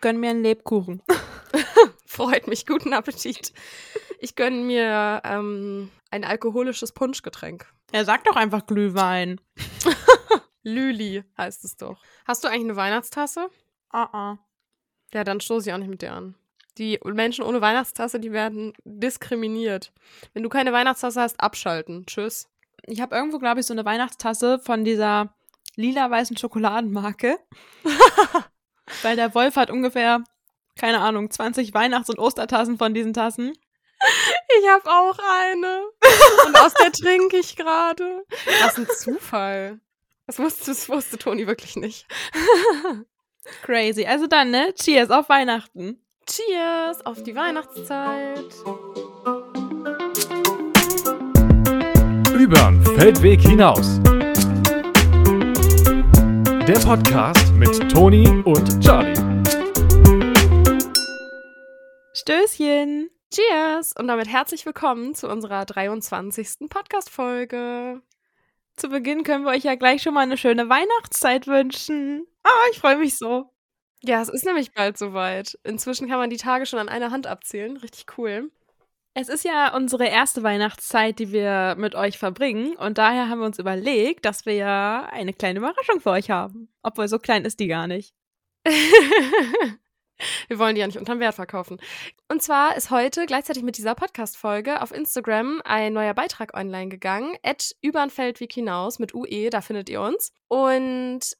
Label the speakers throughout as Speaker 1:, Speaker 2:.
Speaker 1: gönn mir einen Lebkuchen.
Speaker 2: Freut mich. Guten Appetit. Ich gönne mir ähm, ein alkoholisches Punschgetränk.
Speaker 1: Er sagt doch einfach Glühwein.
Speaker 2: Lüli heißt es doch. Hast du eigentlich eine Weihnachtstasse?
Speaker 1: Ah, ah.
Speaker 2: Ja, dann stoße ich auch nicht mit dir an. Die Menschen ohne Weihnachtstasse, die werden diskriminiert. Wenn du keine Weihnachtstasse hast, abschalten. Tschüss.
Speaker 1: Ich habe irgendwo, glaube ich, so eine Weihnachtstasse von dieser lila-weißen Schokoladenmarke. Weil der Wolf hat ungefähr, keine Ahnung, 20 Weihnachts- und Ostertassen von diesen Tassen.
Speaker 2: Ich habe auch eine. Und aus der trinke ich gerade. Was ein Zufall. Das wusste, das wusste Toni wirklich nicht.
Speaker 1: Crazy. Also dann, ne? Cheers auf Weihnachten.
Speaker 2: Cheers auf die Weihnachtszeit.
Speaker 3: Übern Feldweg hinaus. Der Podcast mit Toni und Charlie.
Speaker 1: Stößchen.
Speaker 2: Cheers und damit herzlich willkommen zu unserer 23. Podcast-Folge.
Speaker 1: Zu Beginn können wir euch ja gleich schon mal eine schöne Weihnachtszeit wünschen. Ah, ich freue mich so.
Speaker 2: Ja, es ist nämlich bald soweit. Inzwischen kann man die Tage schon an einer Hand abzählen. Richtig cool.
Speaker 1: Es ist ja unsere erste Weihnachtszeit, die wir mit euch verbringen. Und daher haben wir uns überlegt, dass wir ja eine kleine Überraschung für euch haben. Obwohl, so klein ist die gar nicht.
Speaker 2: wir wollen die ja nicht unterm Wert verkaufen. Und zwar ist heute gleichzeitig mit dieser Podcast-Folge auf Instagram ein neuer Beitrag online gegangen. At übernfeldweg hinaus mit UE, da findet ihr uns. Und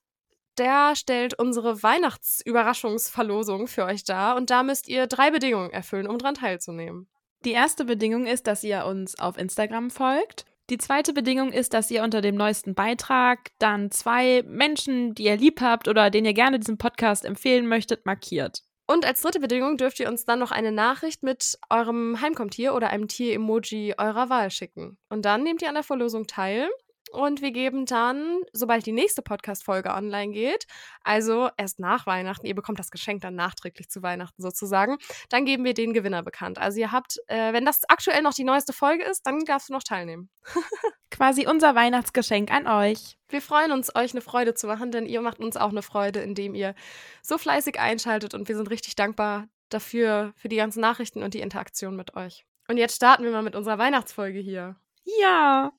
Speaker 2: der stellt unsere Weihnachtsüberraschungsverlosung für euch dar. Und da müsst ihr drei Bedingungen erfüllen, um dran teilzunehmen.
Speaker 1: Die erste Bedingung ist, dass ihr uns auf Instagram folgt. Die zweite Bedingung ist, dass ihr unter dem neuesten Beitrag dann zwei Menschen, die ihr lieb habt oder denen ihr gerne diesen Podcast empfehlen möchtet, markiert.
Speaker 2: Und als dritte Bedingung dürft ihr uns dann noch eine Nachricht mit eurem Heimkommtier oder einem Tier-Emoji eurer Wahl schicken. Und dann nehmt ihr an der Verlosung teil. Und wir geben dann, sobald die nächste Podcast-Folge online geht, also erst nach Weihnachten, ihr bekommt das Geschenk dann nachträglich zu Weihnachten sozusagen, dann geben wir den Gewinner bekannt. Also ihr habt, äh, wenn das aktuell noch die neueste Folge ist, dann darfst du noch teilnehmen.
Speaker 1: Quasi unser Weihnachtsgeschenk an euch.
Speaker 2: Wir freuen uns, euch eine Freude zu machen, denn ihr macht uns auch eine Freude, indem ihr so fleißig einschaltet und wir sind richtig dankbar dafür, für die ganzen Nachrichten und die Interaktion mit euch. Und jetzt starten wir mal mit unserer Weihnachtsfolge hier.
Speaker 1: Ja.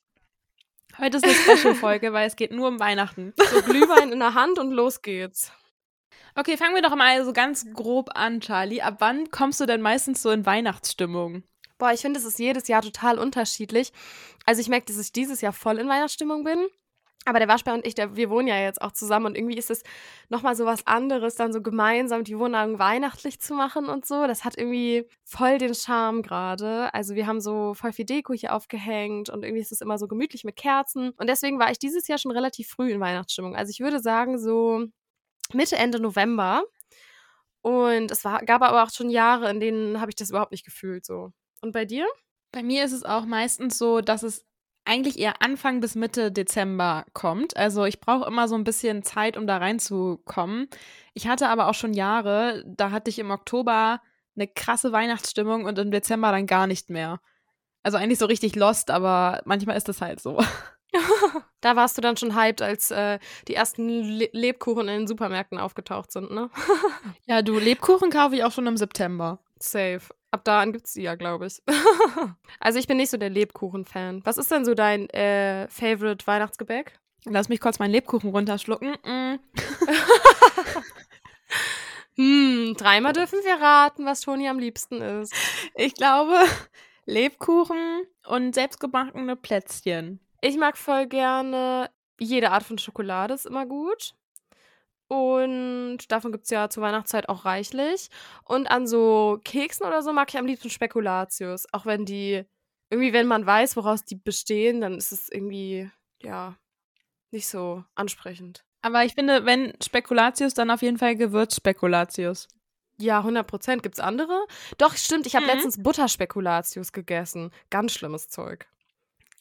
Speaker 1: Heute ist eine Special-Folge, weil es geht nur um Weihnachten.
Speaker 2: So Glühwein in der Hand und los geht's.
Speaker 1: Okay, fangen wir doch mal so ganz grob an, Charlie. Ab wann kommst du denn meistens so in Weihnachtsstimmung?
Speaker 2: Boah, ich finde, es ist jedes Jahr total unterschiedlich. Also ich merke, dass ich dieses Jahr voll in Weihnachtsstimmung bin. Aber der Waschbär und ich, der, wir wohnen ja jetzt auch zusammen und irgendwie ist es nochmal so was anderes, dann so gemeinsam die Wohnung weihnachtlich zu machen und so. Das hat irgendwie voll den Charme gerade. Also wir haben so voll viel Deko hier aufgehängt und irgendwie ist es immer so gemütlich mit Kerzen. Und deswegen war ich dieses Jahr schon relativ früh in Weihnachtsstimmung. Also ich würde sagen so Mitte, Ende November. Und es war, gab aber auch schon Jahre, in denen habe ich das überhaupt nicht gefühlt so. Und bei dir?
Speaker 1: Bei mir ist es auch meistens so, dass es eigentlich eher Anfang bis Mitte Dezember kommt. Also ich brauche immer so ein bisschen Zeit, um da reinzukommen. Ich hatte aber auch schon Jahre, da hatte ich im Oktober eine krasse Weihnachtsstimmung und im Dezember dann gar nicht mehr. Also eigentlich so richtig lost, aber manchmal ist das halt so.
Speaker 2: da warst du dann schon hyped, als äh, die ersten Le Lebkuchen in den Supermärkten aufgetaucht sind, ne?
Speaker 1: ja, du, Lebkuchen kaufe ich auch schon im September.
Speaker 2: Safe. Ab da an gibt's die ja, glaube ich. also ich bin nicht so der Lebkuchen-Fan. Was ist denn so dein äh, Favorite Weihnachtsgebäck?
Speaker 1: Lass mich kurz meinen Lebkuchen runterschlucken. Mm.
Speaker 2: hm, dreimal dürfen wir raten, was Toni am liebsten ist.
Speaker 1: Ich glaube, Lebkuchen und selbstgebackene Plätzchen.
Speaker 2: Ich mag voll gerne jede Art von Schokolade, ist immer gut. Und davon gibt es ja zur Weihnachtszeit auch reichlich. Und an so Keksen oder so mag ich am liebsten Spekulatius. Auch wenn die, irgendwie, wenn man weiß, woraus die bestehen, dann ist es irgendwie, ja, nicht so ansprechend.
Speaker 1: Aber ich finde, wenn Spekulatius, dann auf jeden Fall Gewürzspekulatius.
Speaker 2: Ja, 100 Prozent. Gibt es andere? Doch, stimmt. Ich habe mhm. letztens Butterspekulatius gegessen. Ganz schlimmes Zeug.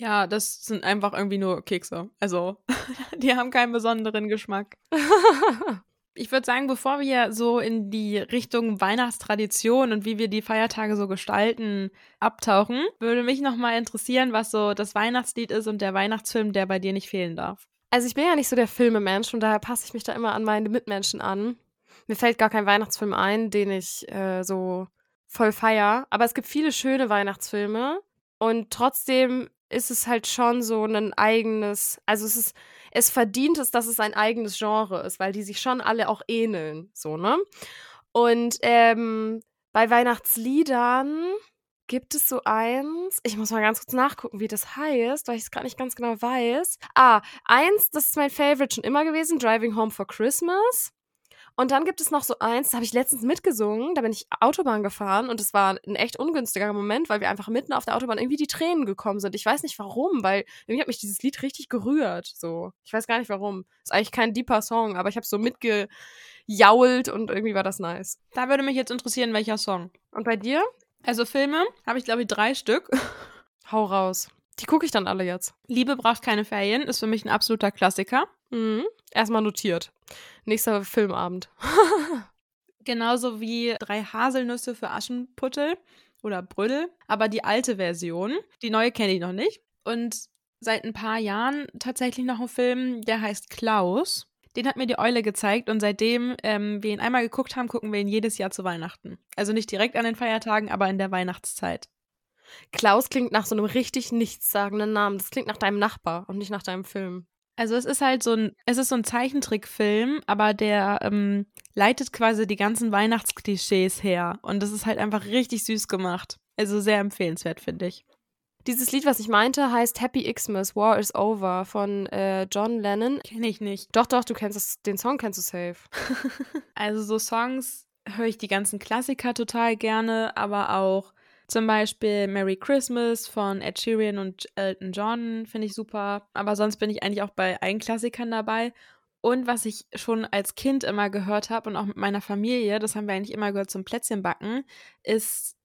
Speaker 1: Ja, das sind einfach irgendwie nur Kekse. Also, die haben keinen besonderen Geschmack. ich würde sagen, bevor wir so in die Richtung Weihnachtstradition und wie wir die Feiertage so gestalten abtauchen, würde mich nochmal interessieren, was so das Weihnachtslied ist und der Weihnachtsfilm, der bei dir nicht fehlen darf.
Speaker 2: Also ich bin ja nicht so der Filmemensch und daher passe ich mich da immer an meine Mitmenschen an. Mir fällt gar kein Weihnachtsfilm ein, den ich äh, so voll feier. Aber es gibt viele schöne Weihnachtsfilme. Und trotzdem ist es halt schon so ein eigenes, also es ist, es verdient es, dass es ein eigenes Genre ist, weil die sich schon alle auch ähneln, so, ne? Und ähm, bei Weihnachtsliedern gibt es so eins, ich muss mal ganz kurz nachgucken, wie das heißt, weil ich es gar nicht ganz genau weiß. Ah, eins, das ist mein Favorite schon immer gewesen, Driving Home for Christmas. Und dann gibt es noch so eins, da habe ich letztens mitgesungen, da bin ich Autobahn gefahren und es war ein echt ungünstiger Moment, weil wir einfach mitten auf der Autobahn irgendwie die Tränen gekommen sind. Ich weiß nicht warum, weil irgendwie hat mich dieses Lied richtig gerührt. So, ich weiß gar nicht warum. Ist eigentlich kein deeper Song, aber ich habe so mitgejault und irgendwie war das nice.
Speaker 1: Da würde mich jetzt interessieren, welcher Song.
Speaker 2: Und bei dir?
Speaker 1: Also Filme habe ich glaube ich drei Stück.
Speaker 2: Hau raus. Die gucke ich dann alle jetzt.
Speaker 1: Liebe braucht keine Ferien ist für mich ein absoluter Klassiker.
Speaker 2: Mhm. Erstmal notiert. Nächster Filmabend.
Speaker 1: Genauso wie drei Haselnüsse für Aschenputtel oder Brüddel, aber die alte Version. Die neue kenne ich noch nicht. Und seit ein paar Jahren tatsächlich noch ein Film, der heißt Klaus. Den hat mir die Eule gezeigt und seitdem ähm, wir ihn einmal geguckt haben, gucken wir ihn jedes Jahr zu Weihnachten. Also nicht direkt an den Feiertagen, aber in der Weihnachtszeit.
Speaker 2: Klaus klingt nach so einem richtig nichtssagenden Namen. Das klingt nach deinem Nachbar und nicht nach deinem Film.
Speaker 1: Also es ist halt so ein, es ist so ein Zeichentrickfilm, aber der ähm, leitet quasi die ganzen Weihnachtsklischees her. Und das ist halt einfach richtig süß gemacht. Also sehr empfehlenswert, finde ich.
Speaker 2: Dieses Lied, was ich meinte, heißt Happy Xmas, War is Over von äh, John Lennon.
Speaker 1: Kenne ich nicht.
Speaker 2: Doch, doch, du kennst das, den Song kennst du safe.
Speaker 1: also so Songs höre ich die ganzen Klassiker total gerne, aber auch zum Beispiel Merry Christmas von Ed Sheeran und Elton John finde ich super. Aber sonst bin ich eigentlich auch bei allen Klassikern dabei. Und was ich schon als Kind immer gehört habe und auch mit meiner Familie, das haben wir eigentlich immer gehört zum Plätzchenbacken, ist,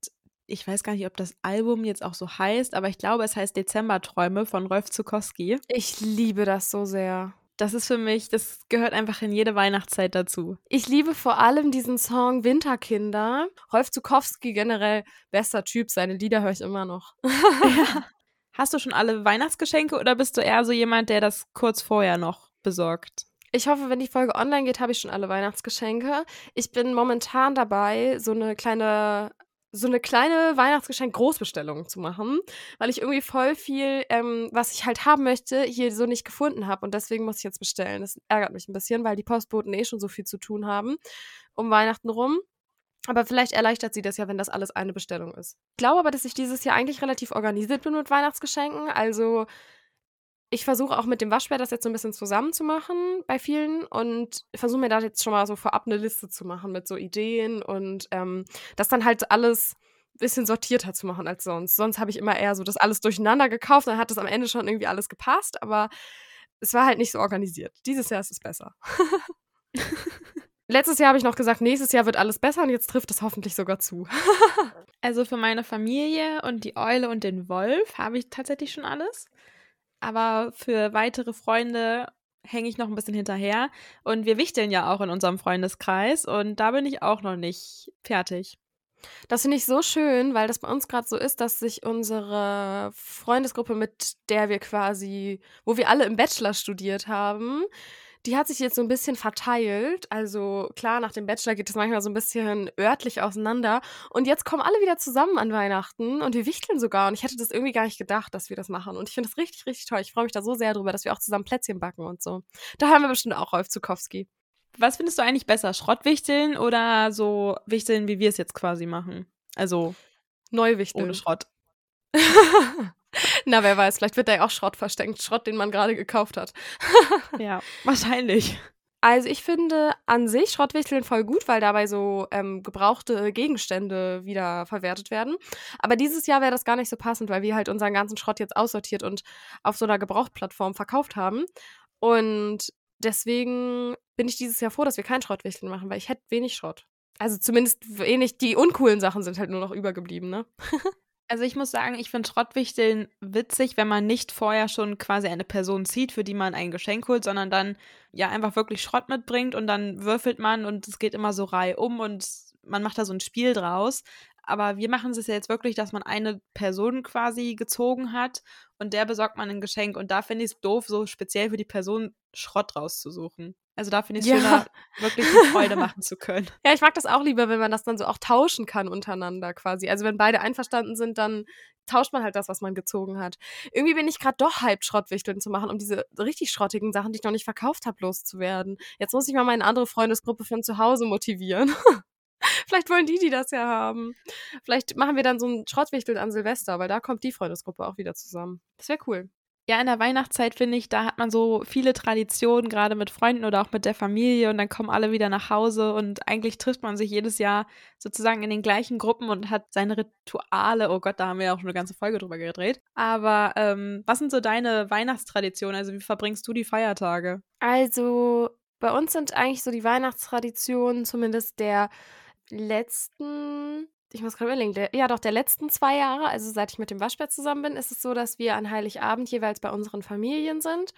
Speaker 1: ich weiß gar nicht, ob das Album jetzt auch so heißt, aber ich glaube, es heißt Dezemberträume von Rolf Zukowski.
Speaker 2: Ich liebe das so sehr.
Speaker 1: Das ist für mich, das gehört einfach in jede Weihnachtszeit dazu.
Speaker 2: Ich liebe vor allem diesen Song Winterkinder. Rolf Zukowski generell bester Typ, seine Lieder höre ich immer noch.
Speaker 1: ja. Hast du schon alle Weihnachtsgeschenke oder bist du eher so jemand, der das kurz vorher noch besorgt?
Speaker 2: Ich hoffe, wenn die Folge online geht, habe ich schon alle Weihnachtsgeschenke. Ich bin momentan dabei, so eine kleine so eine kleine Weihnachtsgeschenk-Großbestellung zu machen, weil ich irgendwie voll viel, ähm, was ich halt haben möchte, hier so nicht gefunden habe. Und deswegen muss ich jetzt bestellen. Das ärgert mich ein bisschen, weil die Postboten eh schon so viel zu tun haben um Weihnachten rum. Aber vielleicht erleichtert sie das ja, wenn das alles eine Bestellung ist. Ich glaube aber, dass ich dieses Jahr eigentlich relativ organisiert bin mit Weihnachtsgeschenken. Also ich versuche auch mit dem Waschbär das jetzt so ein bisschen zusammenzumachen bei vielen und versuche mir da jetzt schon mal so vorab eine Liste zu machen mit so Ideen und ähm, das dann halt alles ein bisschen sortierter zu machen als sonst. Sonst habe ich immer eher so das alles durcheinander gekauft, dann hat das am Ende schon irgendwie alles gepasst, aber es war halt nicht so organisiert. Dieses Jahr ist es besser. Letztes Jahr habe ich noch gesagt, nächstes Jahr wird alles besser und jetzt trifft es hoffentlich sogar zu.
Speaker 1: also für meine Familie und die Eule und den Wolf habe ich tatsächlich schon alles aber für weitere Freunde hänge ich noch ein bisschen hinterher. Und wir wichteln ja auch in unserem Freundeskreis und da bin ich auch noch nicht fertig.
Speaker 2: Das finde ich so schön, weil das bei uns gerade so ist, dass sich unsere Freundesgruppe, mit der wir quasi, wo wir alle im Bachelor studiert haben, die hat sich jetzt so ein bisschen verteilt. Also klar, nach dem Bachelor geht es manchmal so ein bisschen örtlich auseinander. Und jetzt kommen alle wieder zusammen an Weihnachten und wir wichteln sogar. Und ich hätte das irgendwie gar nicht gedacht, dass wir das machen. Und ich finde das richtig, richtig toll. Ich freue mich da so sehr drüber, dass wir auch zusammen Plätzchen backen und so. Da haben wir bestimmt auch Rolf Zukowski.
Speaker 1: Was findest du eigentlich besser? Schrottwichteln oder so Wichteln, wie wir es jetzt quasi machen? Also
Speaker 2: Neuwichteln.
Speaker 1: Ohne Schrott.
Speaker 2: Na, wer weiß, vielleicht wird da ja auch Schrott versteckt. Schrott, den man gerade gekauft hat.
Speaker 1: ja, wahrscheinlich.
Speaker 2: Also ich finde an sich Schrottwichteln voll gut, weil dabei so ähm, gebrauchte Gegenstände wieder verwertet werden. Aber dieses Jahr wäre das gar nicht so passend, weil wir halt unseren ganzen Schrott jetzt aussortiert und auf so einer Gebrauchtplattform verkauft haben. Und deswegen bin ich dieses Jahr froh, dass wir kein Schrottwichteln machen, weil ich hätte wenig Schrott. Also zumindest wenig, die uncoolen Sachen sind halt nur noch übergeblieben, ne?
Speaker 1: Also ich muss sagen, ich finde Schrottwichteln witzig, wenn man nicht vorher schon quasi eine Person zieht, für die man ein Geschenk holt, sondern dann ja einfach wirklich Schrott mitbringt und dann würfelt man und es geht immer so reihum und man macht da so ein Spiel draus. Aber wir machen es ja jetzt wirklich, dass man eine Person quasi gezogen hat und der besorgt man ein Geschenk. Und da finde ich es doof, so speziell für die Person Schrott rauszusuchen. Also da finde ich es
Speaker 2: Ja.
Speaker 1: schöner, wirklich eine Freude machen zu können.
Speaker 2: Ja, ich mag das auch lieber, wenn man das dann so auch tauschen kann untereinander quasi. Also wenn beide einverstanden sind, dann tauscht man halt das, was man gezogen hat. Irgendwie bin ich gerade doch hyped, Schrottwichteln zu machen, um diese richtig schrottigen Sachen, die ich noch nicht verkauft habe, loszuwerden. Jetzt muss ich mal meine andere Freundesgruppe von zu Hause motivieren. Vielleicht wollen die, die das ja haben. Vielleicht machen wir dann so ein Schrottwichteln an Silvester, weil da kommt die Freundesgruppe auch wieder zusammen. Das wäre cool.
Speaker 1: Ja, in der Weihnachtszeit finde ich, da hat man so viele Traditionen, gerade mit Freunden oder auch mit der Familie und dann kommen alle wieder nach Hause und eigentlich trifft man sich jedes Jahr sozusagen in den gleichen Gruppen und hat seine Rituale. Oh Gott, da haben wir ja auch schon eine ganze Folge drüber gedreht. Aber ähm, was sind so deine Weihnachtstraditionen? Also wie verbringst du die Feiertage?
Speaker 2: Also, bei uns sind eigentlich so die Weihnachtstraditionen, zumindest der letzten, ich muss gerade überlegen, der, ja doch, der letzten zwei Jahre, also seit ich mit dem Waschbär zusammen bin, ist es so, dass wir an Heiligabend jeweils bei unseren Familien sind.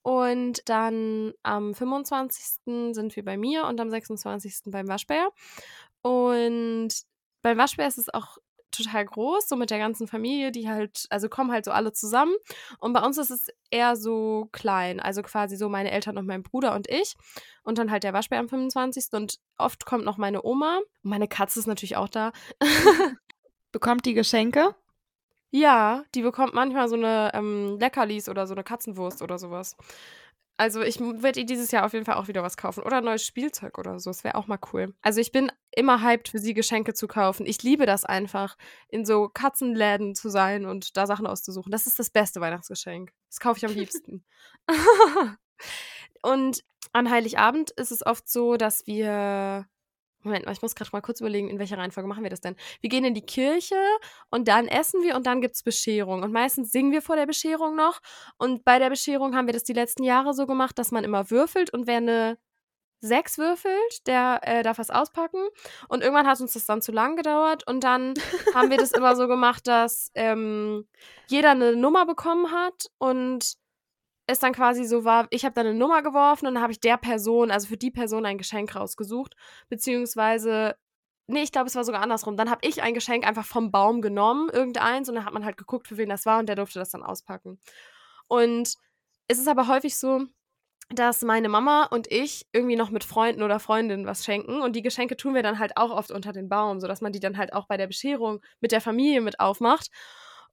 Speaker 2: Und dann am 25. sind wir bei mir und am 26. beim Waschbär. Und beim Waschbär ist es auch total groß, so mit der ganzen Familie, die halt, also kommen halt so alle zusammen. Und bei uns ist es eher so klein, also quasi so meine Eltern und mein Bruder und ich. Und dann halt der Waschbär am 25. Und oft kommt noch meine Oma. Und meine Katze ist natürlich auch da.
Speaker 1: Bekommt die Geschenke?
Speaker 2: Ja, die bekommt manchmal so eine ähm, Leckerlis oder so eine Katzenwurst oder sowas. Also ich werde ihr dieses Jahr auf jeden Fall auch wieder was kaufen. Oder ein neues Spielzeug oder so. Das wäre auch mal cool. Also ich bin immer hyped, für sie Geschenke zu kaufen. Ich liebe das einfach, in so Katzenläden zu sein und da Sachen auszusuchen. Das ist das beste Weihnachtsgeschenk. Das kaufe ich am liebsten. und an Heiligabend ist es oft so, dass wir. Moment mal, ich muss gerade mal kurz überlegen, in welcher Reihenfolge machen wir das denn? Wir gehen in die Kirche und dann essen wir und dann gibt es Bescherung. Und meistens singen wir vor der Bescherung noch. Und bei der Bescherung haben wir das die letzten Jahre so gemacht, dass man immer würfelt und wer eine sechs würfelt, der äh, darf was auspacken. Und irgendwann hat uns das dann zu lang gedauert. Und dann haben wir das immer so gemacht, dass ähm, jeder eine Nummer bekommen hat und es dann quasi so war, ich habe dann eine Nummer geworfen und dann habe ich der Person, also für die Person ein Geschenk rausgesucht, beziehungsweise Nee, ich glaube, es war sogar andersrum. Dann habe ich ein Geschenk einfach vom Baum genommen, irgendeins, und dann hat man halt geguckt, für wen das war, und der durfte das dann auspacken. Und es ist aber häufig so, dass meine Mama und ich irgendwie noch mit Freunden oder Freundinnen was schenken. Und die Geschenke tun wir dann halt auch oft unter den Baum, sodass man die dann halt auch bei der Bescherung mit der Familie mit aufmacht.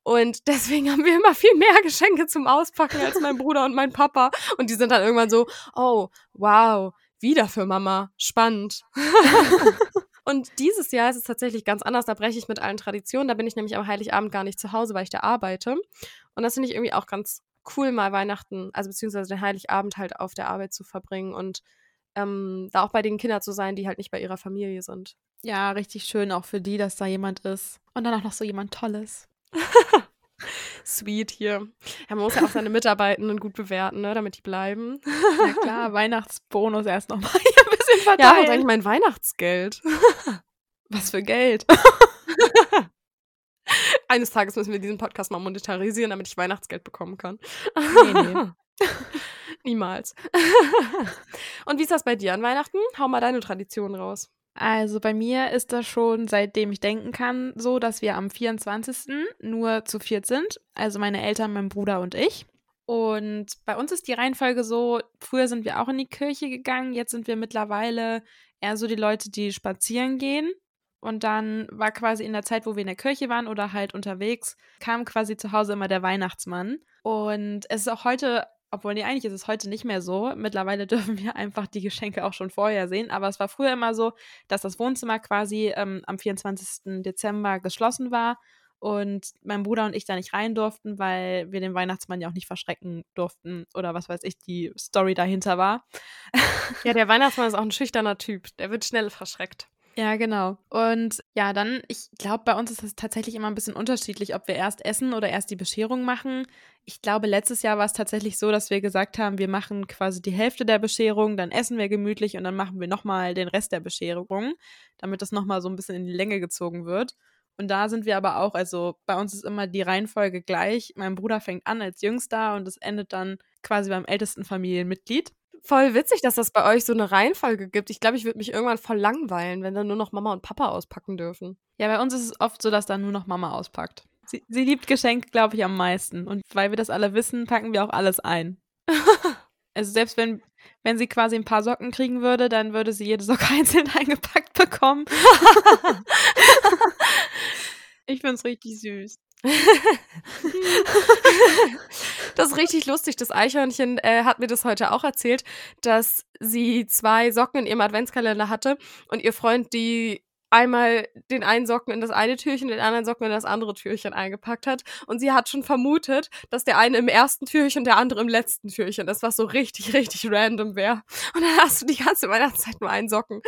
Speaker 2: Und deswegen haben wir immer viel mehr Geschenke zum Auspacken als mein Bruder und mein Papa. Und die sind dann irgendwann so, oh, wow, wieder für Mama. Spannend. Und dieses Jahr ist es tatsächlich ganz anders. Da breche ich mit allen Traditionen. Da bin ich nämlich am Heiligabend gar nicht zu Hause, weil ich da arbeite. Und das finde ich irgendwie auch ganz cool, mal Weihnachten, also beziehungsweise den Heiligabend halt auf der Arbeit zu verbringen und ähm, da auch bei den Kindern zu sein, die halt nicht bei ihrer Familie sind.
Speaker 1: Ja, richtig schön auch für die, dass da jemand ist. Und dann auch noch so jemand Tolles.
Speaker 2: Sweet hier. Ja, man muss ja auch seine Mitarbeitenden gut bewerten, ne, damit die bleiben.
Speaker 1: Na klar, Weihnachtsbonus erst nochmal hier ein bisschen
Speaker 2: Ja, und
Speaker 1: verteilen.
Speaker 2: eigentlich mein Weihnachtsgeld.
Speaker 1: Was für Geld.
Speaker 2: Eines Tages müssen wir diesen Podcast mal monetarisieren, damit ich Weihnachtsgeld bekommen kann.
Speaker 1: Nee, nee.
Speaker 2: Niemals. Und wie ist das bei dir an Weihnachten? Hau mal deine Tradition raus.
Speaker 1: Also bei mir ist das schon, seitdem ich denken kann, so, dass wir am 24. nur zu viert sind. Also meine Eltern, mein Bruder und ich. Und bei uns ist die Reihenfolge so, früher sind wir auch in die Kirche gegangen, jetzt sind wir mittlerweile eher so die Leute, die spazieren gehen. Und dann war quasi in der Zeit, wo wir in der Kirche waren oder halt unterwegs, kam quasi zu Hause immer der Weihnachtsmann. Und es ist auch heute, obwohl nee, eigentlich ist es heute nicht mehr so. Mittlerweile dürfen wir einfach die Geschenke auch schon vorher sehen. Aber es war früher immer so, dass das Wohnzimmer quasi ähm, am 24. Dezember geschlossen war und mein Bruder und ich da nicht rein durften, weil wir den Weihnachtsmann ja auch nicht verschrecken durften oder was weiß ich, die Story dahinter war.
Speaker 2: Ja, der Weihnachtsmann ist auch ein schüchterner Typ. Der wird schnell verschreckt.
Speaker 1: Ja, genau. Und ja, dann, ich glaube, bei uns ist es tatsächlich immer ein bisschen unterschiedlich, ob wir erst essen oder erst die Bescherung machen. Ich glaube, letztes Jahr war es tatsächlich so, dass wir gesagt haben, wir machen quasi die Hälfte der Bescherung, dann essen wir gemütlich und dann machen wir nochmal den Rest der Bescherung, damit das nochmal so ein bisschen in die Länge gezogen wird. Und da sind wir aber auch, also bei uns ist immer die Reihenfolge gleich. Mein Bruder fängt an als Jüngster und es endet dann quasi beim ältesten Familienmitglied.
Speaker 2: Voll witzig, dass das bei euch so eine Reihenfolge gibt. Ich glaube, ich würde mich irgendwann voll langweilen, wenn dann nur noch Mama und Papa auspacken dürfen.
Speaker 1: Ja, bei uns ist es oft so, dass dann nur noch Mama auspackt. Sie, sie liebt Geschenke, glaube ich, am meisten. Und weil wir das alle wissen, packen wir auch alles ein. also selbst wenn, Wenn sie quasi ein paar Socken kriegen würde, dann würde sie jede Socke einzeln eingepackt bekommen. ich finde es richtig süß.
Speaker 2: das ist richtig lustig. Das Eichhörnchen äh, hat mir das heute auch erzählt, dass sie zwei Socken in ihrem Adventskalender hatte und ihr Freund die einmal den einen Socken in das eine Türchen, den anderen Socken in das andere Türchen eingepackt hat. Und sie hat schon vermutet, dass der eine im ersten Türchen der andere im letzten Türchen ist, was so richtig, richtig random wäre. Und dann hast du die ganze Weihnachtszeit nur einen Socken.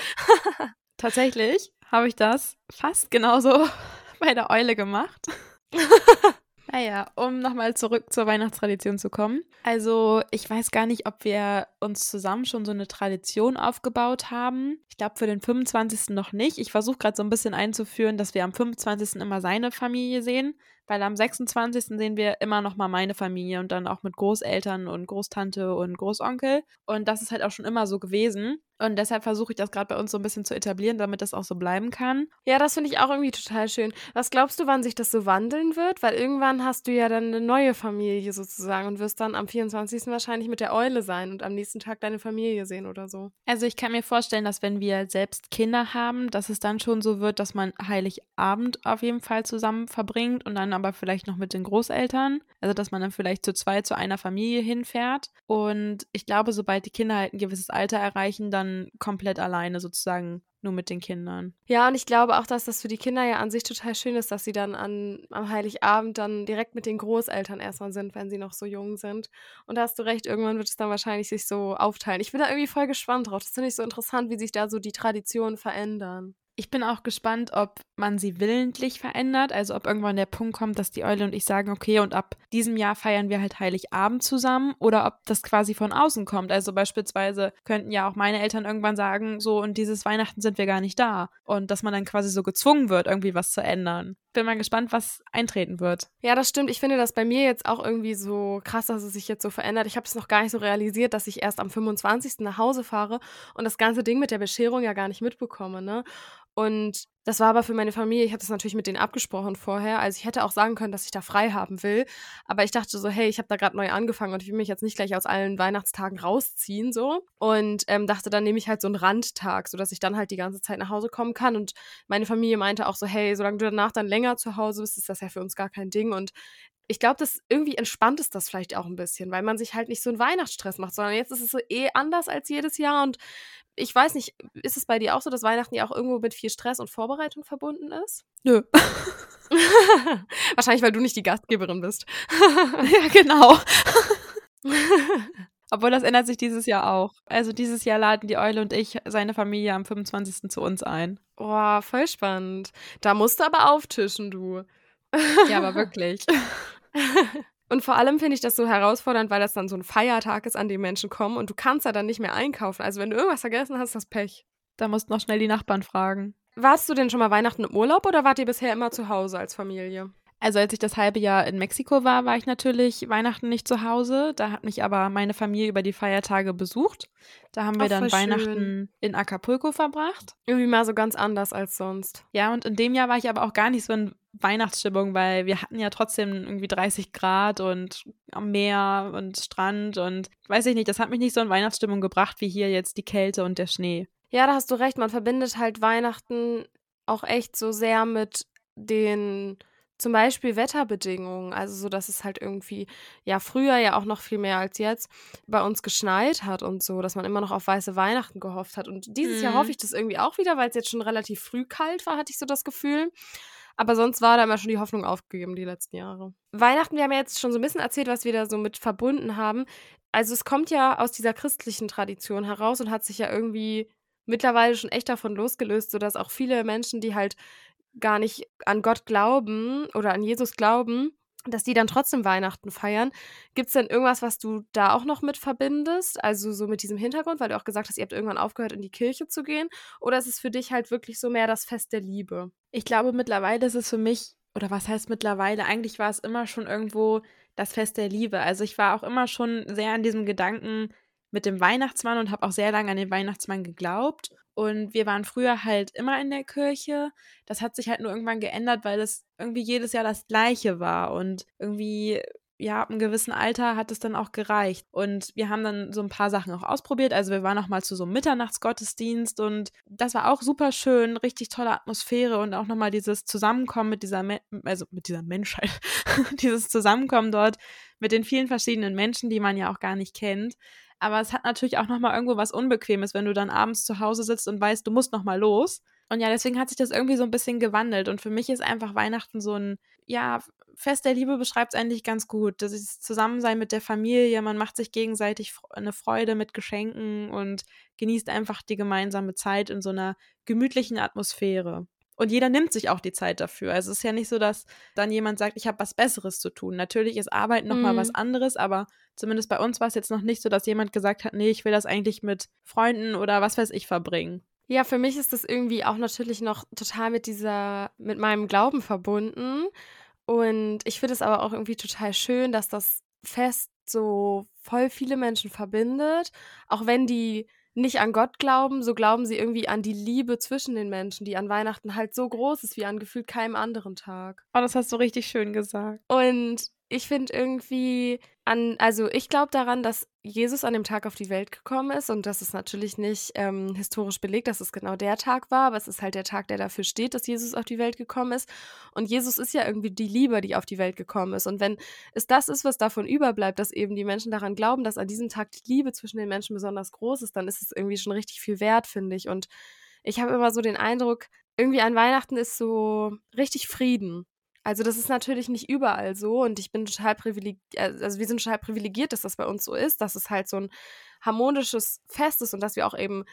Speaker 1: Tatsächlich habe ich das fast genauso bei der Eule gemacht. Naja, um nochmal zurück zur Weihnachtstradition zu kommen. Also, ich weiß gar nicht, ob wir uns zusammen schon so eine Tradition aufgebaut haben. Ich glaube, für den 25. noch nicht. Ich versuche gerade so ein bisschen einzuführen, dass wir am 25. immer seine Familie sehen, weil am 26. sehen wir immer nochmal meine Familie und dann auch mit Großeltern und Großtante und Großonkel. Und das ist halt auch schon immer so gewesen. Und deshalb versuche ich das gerade bei uns so ein bisschen zu etablieren, damit das auch so bleiben kann.
Speaker 2: Ja, das finde ich auch irgendwie total schön. Was glaubst du, wann sich das so wandeln wird? Weil irgendwann hast du ja dann eine neue Familie sozusagen und wirst dann am 24. wahrscheinlich mit der Eule sein und am nächsten Tag deine Familie sehen oder so.
Speaker 1: Also ich kann mir vorstellen, dass wenn wir selbst Kinder haben, dass es dann schon so wird, dass man Heiligabend auf jeden Fall zusammen verbringt und dann aber vielleicht noch mit den Großeltern. Also dass man dann vielleicht zu zwei zu einer Familie hinfährt. Und ich glaube, sobald die Kinder halt ein gewisses Alter erreichen, dann komplett alleine sozusagen nur mit den Kindern.
Speaker 2: Ja, und ich glaube auch, dass das für die Kinder ja an sich total schön ist, dass sie dann an, am Heiligabend dann direkt mit den Großeltern erstmal sind, wenn sie noch so jung sind. Und da hast du recht, irgendwann wird es dann wahrscheinlich sich so aufteilen. Ich bin da irgendwie voll gespannt drauf. Das finde ich so interessant, wie sich da so die Traditionen verändern.
Speaker 1: Ich bin auch gespannt, ob man sie willentlich verändert, also ob irgendwann der Punkt kommt, dass die Eule und ich sagen, okay, und ab diesem Jahr feiern wir halt Heiligabend zusammen oder ob das quasi von außen kommt. Also beispielsweise könnten ja auch meine Eltern irgendwann sagen, so und dieses Weihnachten sind wir gar nicht da und dass man dann quasi so gezwungen wird, irgendwie was zu ändern. Bin mal gespannt, was eintreten wird.
Speaker 2: Ja, das stimmt. Ich finde das bei mir jetzt auch irgendwie so krass, dass es sich jetzt so verändert. Ich habe es noch gar nicht so realisiert, dass ich erst am 25. nach Hause fahre und das ganze Ding mit der Bescherung ja gar nicht mitbekomme, ne? Und das war aber für meine Familie, ich hatte das natürlich mit denen abgesprochen vorher. Also ich hätte auch sagen können, dass ich da frei haben will. Aber ich dachte so, hey, ich habe da gerade neu angefangen und ich will mich jetzt nicht gleich aus allen Weihnachtstagen rausziehen so. Und ähm, dachte, dann nehme ich halt so einen Randtag, sodass ich dann halt die ganze Zeit nach Hause kommen kann. Und meine Familie meinte auch so, hey, solange du danach dann länger zu Hause bist, ist das ja für uns gar kein Ding. Und ich glaube, das irgendwie entspannt es das vielleicht auch ein bisschen, weil man sich halt nicht so einen Weihnachtsstress macht, sondern jetzt ist es so eh anders als jedes Jahr und ich weiß nicht, ist es bei dir auch so, dass Weihnachten ja auch irgendwo mit viel Stress und Vorbereitung verbunden ist?
Speaker 1: Nö.
Speaker 2: Wahrscheinlich, weil du nicht die Gastgeberin bist.
Speaker 1: ja, genau. Obwohl das ändert sich dieses Jahr auch. Also dieses Jahr laden die Eule und ich seine Familie am 25. zu uns ein.
Speaker 2: Boah, voll spannend. Da musst du aber auftischen, du.
Speaker 1: Ja, aber wirklich.
Speaker 2: Und vor allem finde ich das so herausfordernd, weil das dann so ein Feiertag ist, an dem Menschen kommen und du kannst ja dann nicht mehr einkaufen. Also wenn du irgendwas vergessen hast, das Pech.
Speaker 1: Da musst du noch schnell die Nachbarn fragen.
Speaker 2: Warst du denn schon mal Weihnachten im Urlaub oder wart ihr bisher immer zu Hause als Familie?
Speaker 1: Also als ich das halbe Jahr in Mexiko war, war ich natürlich Weihnachten nicht zu Hause. Da hat mich aber meine Familie über die Feiertage besucht. Da haben wir Ach, dann Weihnachten schön. in Acapulco verbracht.
Speaker 2: Irgendwie mal so ganz anders als sonst.
Speaker 1: Ja, und in dem Jahr war ich aber auch gar nicht so in Weihnachtsstimmung, weil wir hatten ja trotzdem irgendwie 30 Grad und am Meer und Strand und weiß ich nicht, das hat mich nicht so in Weihnachtsstimmung gebracht wie hier jetzt die Kälte und der Schnee.
Speaker 2: Ja, da hast du recht, man verbindet halt Weihnachten auch echt so sehr mit den zum Beispiel Wetterbedingungen, also so, dass es halt irgendwie, ja, früher ja auch noch viel mehr als jetzt, bei uns geschneit hat und so, dass man immer noch auf weiße Weihnachten gehofft hat. Und dieses mhm. Jahr hoffe ich das irgendwie auch wieder, weil es jetzt schon relativ früh kalt war, hatte ich so das Gefühl. Aber sonst war da immer schon die Hoffnung aufgegeben, die letzten Jahre. Weihnachten, wir haben ja jetzt schon so ein bisschen erzählt, was wir da so mit verbunden haben. Also es kommt ja aus dieser christlichen Tradition heraus und hat sich ja irgendwie mittlerweile schon echt davon losgelöst, sodass auch viele Menschen, die halt gar nicht an Gott glauben oder an Jesus glauben, dass die dann trotzdem Weihnachten feiern. Gibt es denn irgendwas, was du da auch noch mit verbindest? Also so mit diesem Hintergrund, weil du auch gesagt hast, ihr habt irgendwann aufgehört, in die Kirche zu gehen? Oder ist es für dich halt wirklich so mehr das Fest der Liebe?
Speaker 1: Ich glaube, mittlerweile ist es für mich, oder was heißt mittlerweile? Eigentlich war es immer schon irgendwo das Fest der Liebe. Also ich war auch immer schon sehr an diesem Gedanken mit dem Weihnachtsmann und habe auch sehr lange an den Weihnachtsmann geglaubt. Und wir waren früher halt immer in der Kirche. Das hat sich halt nur irgendwann geändert, weil es irgendwie jedes Jahr das gleiche war. Und irgendwie ja, ab einem gewissen Alter hat es dann auch gereicht. Und wir haben dann so ein paar Sachen auch ausprobiert. Also wir waren auch mal zu so einem Mitternachtsgottesdienst und das war auch super schön, richtig tolle Atmosphäre und auch nochmal dieses Zusammenkommen mit dieser, Me also mit dieser Menschheit, dieses Zusammenkommen dort mit den vielen verschiedenen Menschen, die man ja auch gar nicht kennt. Aber es hat natürlich auch nochmal irgendwo was Unbequemes, wenn du dann abends zu Hause sitzt und weißt, du musst nochmal los. Und ja, deswegen hat sich das irgendwie so ein bisschen gewandelt. Und für mich ist einfach Weihnachten so ein, ja, Fest der Liebe beschreibt es eigentlich ganz gut. Das ist Zusammensein mit der Familie, man macht sich gegenseitig eine Freude mit Geschenken und genießt einfach die gemeinsame Zeit in so einer gemütlichen Atmosphäre. Und jeder nimmt sich auch die Zeit dafür. Also es ist ja nicht so, dass dann jemand sagt, ich habe was Besseres zu tun. Natürlich ist Arbeit nochmal mhm. was anderes, aber zumindest bei uns war es jetzt noch nicht so, dass jemand gesagt hat, nee, ich will das eigentlich mit Freunden oder was weiß ich verbringen.
Speaker 2: Ja, für mich ist das irgendwie auch natürlich noch total mit dieser, mit meinem Glauben verbunden. Und ich finde es aber auch irgendwie total schön, dass das Fest so voll viele Menschen verbindet. Auch wenn die nicht an Gott glauben, so glauben sie irgendwie an die Liebe zwischen den Menschen, die an Weihnachten halt so groß ist wie an gefühlt keinem anderen Tag.
Speaker 1: Oh, das hast du richtig schön gesagt.
Speaker 2: Und ich finde irgendwie an, also ich glaube daran, dass Jesus an dem Tag auf die Welt gekommen ist und das ist natürlich nicht ähm, historisch belegt, dass es genau der Tag war, aber es ist halt der Tag, der dafür steht, dass Jesus auf die Welt gekommen ist. Und Jesus ist ja irgendwie die Liebe, die auf die Welt gekommen ist. Und wenn es das ist, was davon überbleibt, dass eben die Menschen daran glauben, dass an diesem Tag die Liebe zwischen den Menschen besonders groß ist, dann ist es irgendwie schon richtig viel wert, finde ich. Und ich habe immer so den Eindruck, irgendwie an Weihnachten ist so richtig Frieden. Also das ist natürlich nicht überall so und ich bin total privilegiert, äh, also wir sind total privilegiert, dass das bei uns so ist, dass es halt so ein harmonisches Fest ist und dass wir auch eben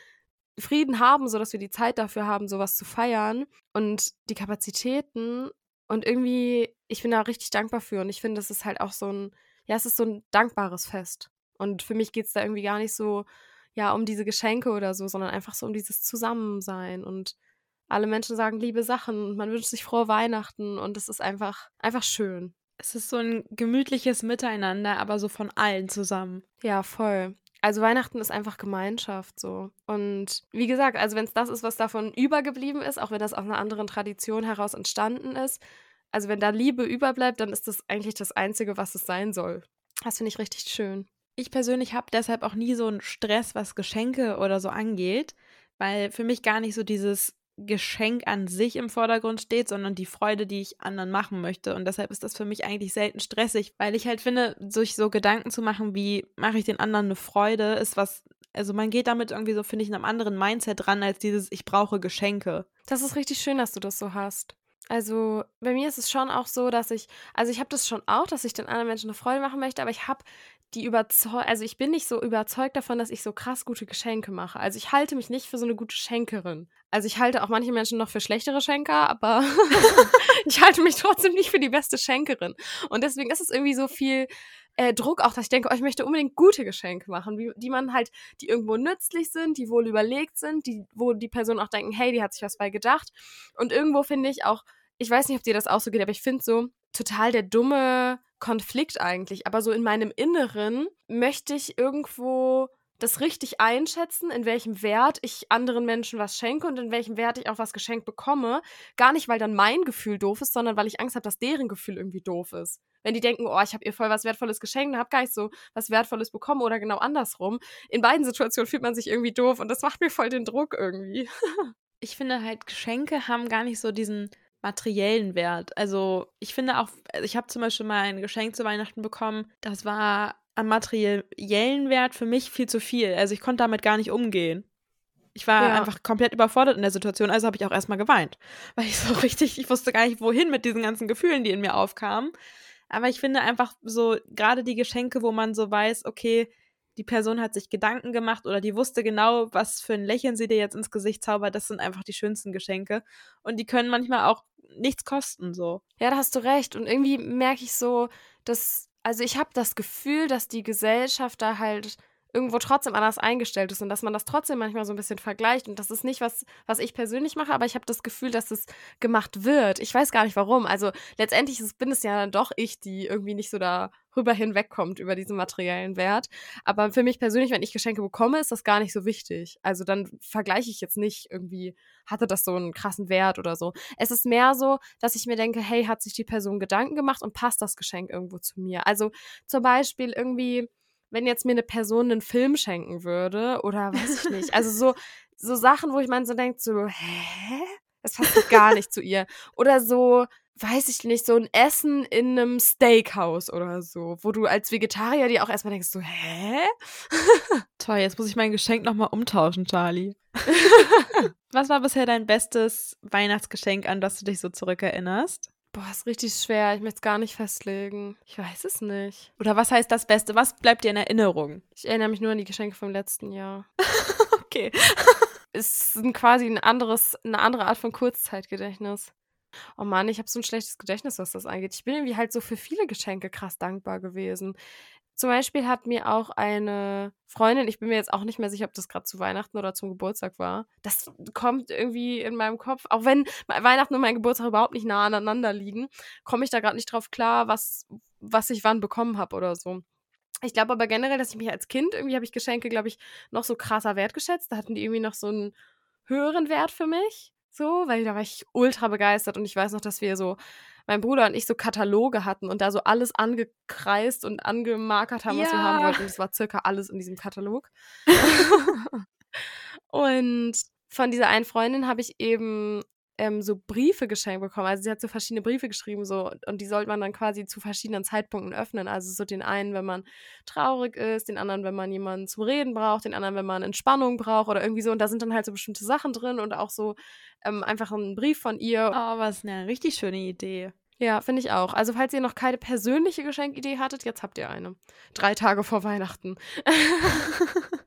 Speaker 2: Frieden haben, sodass wir die Zeit dafür haben, sowas zu feiern und die Kapazitäten. Und irgendwie, ich bin da richtig dankbar für und ich finde, das ist halt auch so ein, ja, es ist so ein dankbares Fest. Und für mich geht es da irgendwie gar nicht so, ja, um diese Geschenke oder so, sondern einfach so um dieses Zusammensein und alle Menschen sagen liebe Sachen und man wünscht sich frohe Weihnachten und es ist einfach, einfach schön.
Speaker 1: Es ist so ein gemütliches Miteinander, aber so von allen zusammen.
Speaker 2: Ja, voll. Also Weihnachten ist einfach Gemeinschaft so. Und wie gesagt, also wenn es das ist, was davon übergeblieben ist, auch wenn das aus einer anderen Tradition heraus entstanden ist, also wenn da Liebe überbleibt, dann ist das eigentlich das Einzige, was es sein soll. Das finde ich richtig schön.
Speaker 1: Ich persönlich habe deshalb auch nie so einen Stress, was Geschenke oder so angeht, weil für mich gar nicht so dieses Geschenk an sich im Vordergrund steht, sondern die Freude, die ich anderen machen möchte. Und deshalb ist das für mich eigentlich selten stressig, weil ich halt finde, sich so Gedanken zu machen, wie mache ich den anderen eine Freude, ist was, also man geht damit irgendwie so, finde ich, in einem anderen Mindset dran, als dieses, ich brauche Geschenke.
Speaker 2: Das ist richtig schön, dass du das so hast. Also bei mir ist es schon auch so, dass ich, also ich habe das schon auch, dass ich den anderen Menschen eine Freude machen möchte, aber ich habe die überzeugt, also ich bin nicht so überzeugt davon, dass ich so krass gute Geschenke mache. Also ich halte mich nicht für so eine gute Schenkerin. Also ich halte auch manche Menschen noch für schlechtere Schenker, aber ich halte mich trotzdem nicht für die beste Schenkerin. Und deswegen ist es irgendwie so viel äh, Druck auch, dass ich denke, oh, ich möchte unbedingt gute Geschenke machen, wie, die man halt, die irgendwo nützlich sind, die wohl überlegt sind, die, wo die Person auch denken, hey, die hat sich was bei gedacht. Und irgendwo finde ich auch, ich weiß nicht, ob dir das auch so geht, aber ich finde so total der dumme Konflikt eigentlich. Aber so in meinem Inneren möchte ich irgendwo das richtig einschätzen, in welchem Wert ich anderen Menschen was schenke und in welchem Wert ich auch was geschenkt bekomme. Gar nicht, weil dann mein Gefühl doof ist, sondern weil ich Angst habe, dass deren Gefühl irgendwie doof ist. Wenn die denken, oh, ich habe ihr voll was Wertvolles geschenkt habe gar nicht so was Wertvolles bekommen oder genau andersrum. In beiden Situationen fühlt man sich irgendwie doof und das macht mir voll den Druck irgendwie.
Speaker 1: ich finde halt, Geschenke haben gar nicht so diesen materiellen Wert. Also ich finde auch, also ich habe zum Beispiel mal ein Geschenk zu Weihnachten bekommen, das war am materiellen Wert für mich viel zu viel. Also ich konnte damit gar nicht umgehen. Ich war ja. einfach komplett überfordert in der Situation, also habe ich auch erstmal geweint. Weil ich so richtig, ich wusste gar nicht, wohin mit diesen ganzen Gefühlen, die in mir aufkamen. Aber ich finde einfach so, gerade die Geschenke, wo man so weiß, okay, die Person hat sich Gedanken gemacht oder die wusste genau, was für ein Lächeln sie dir jetzt ins Gesicht zaubert, das sind einfach die schönsten Geschenke. Und die können manchmal auch nichts kosten, so.
Speaker 2: Ja, da hast du recht. Und irgendwie merke ich so, dass, also ich habe das Gefühl, dass die Gesellschaft da halt irgendwo trotzdem anders eingestellt ist und dass man das trotzdem manchmal so ein bisschen vergleicht. Und das ist nicht was, was ich persönlich mache, aber ich habe das Gefühl, dass es gemacht wird. Ich weiß gar nicht warum. Also letztendlich ist, bin es ja dann doch ich, die irgendwie nicht so darüber hinwegkommt, über diesen materiellen Wert. Aber für mich persönlich, wenn ich Geschenke bekomme, ist das gar nicht so wichtig. Also dann vergleiche ich jetzt nicht irgendwie, hatte das so einen krassen Wert oder so. Es ist mehr so, dass ich mir denke, hey, hat sich die Person Gedanken gemacht und passt das Geschenk irgendwo zu mir? Also zum Beispiel irgendwie wenn jetzt mir eine Person einen Film schenken würde oder weiß ich nicht. Also so, so Sachen, wo ich man so denkt, so, hä? Das passt gar nicht zu ihr. Oder so, weiß ich nicht, so ein Essen in einem Steakhouse oder so, wo du als Vegetarier dir auch erstmal denkst, so, hä?
Speaker 1: Toll, jetzt muss ich mein Geschenk nochmal umtauschen, Charlie. Was war bisher dein bestes Weihnachtsgeschenk, an das du dich so zurückerinnerst?
Speaker 2: Boah, ist richtig schwer. Ich möchte es gar nicht festlegen. Ich weiß es nicht.
Speaker 1: Oder was heißt das Beste? Was bleibt dir in Erinnerung?
Speaker 2: Ich erinnere mich nur an die Geschenke vom letzten Jahr.
Speaker 1: okay.
Speaker 2: es ist quasi ein anderes, eine andere Art von Kurzzeitgedächtnis. Oh Mann, ich habe so ein schlechtes Gedächtnis, was das angeht. Ich bin irgendwie halt so für viele Geschenke krass dankbar gewesen. Zum Beispiel hat mir auch eine Freundin, ich bin mir jetzt auch nicht mehr sicher, ob das gerade zu Weihnachten oder zum Geburtstag war. Das kommt irgendwie in meinem Kopf, auch wenn Weihnachten und mein Geburtstag überhaupt nicht nah aneinander liegen, komme ich da gerade nicht drauf klar, was, was ich wann bekommen habe oder so. Ich glaube aber generell, dass ich mich als Kind, irgendwie habe ich Geschenke, glaube ich, noch so krasser wertgeschätzt. Da hatten die irgendwie noch so einen höheren Wert für mich. So, weil da war ich ultra begeistert und ich weiß noch, dass wir so mein Bruder und ich so Kataloge hatten und da so alles angekreist und angemarkert haben, ja. was wir haben wollten. Das war circa alles in diesem Katalog. und von dieser einen Freundin habe ich eben ähm, so Briefe geschenkt bekommen. Also sie hat so verschiedene Briefe geschrieben so und die sollte man dann quasi zu verschiedenen Zeitpunkten öffnen. Also so den einen, wenn man traurig ist, den anderen, wenn man jemanden zum Reden braucht, den anderen, wenn man Entspannung braucht oder irgendwie so. Und da sind dann halt so bestimmte Sachen drin und auch so ähm, einfach ein Brief von ihr.
Speaker 1: Oh, was eine richtig schöne Idee.
Speaker 2: Ja, finde ich auch. Also, falls ihr noch keine persönliche Geschenkidee hattet, jetzt habt ihr eine. Drei Tage vor Weihnachten.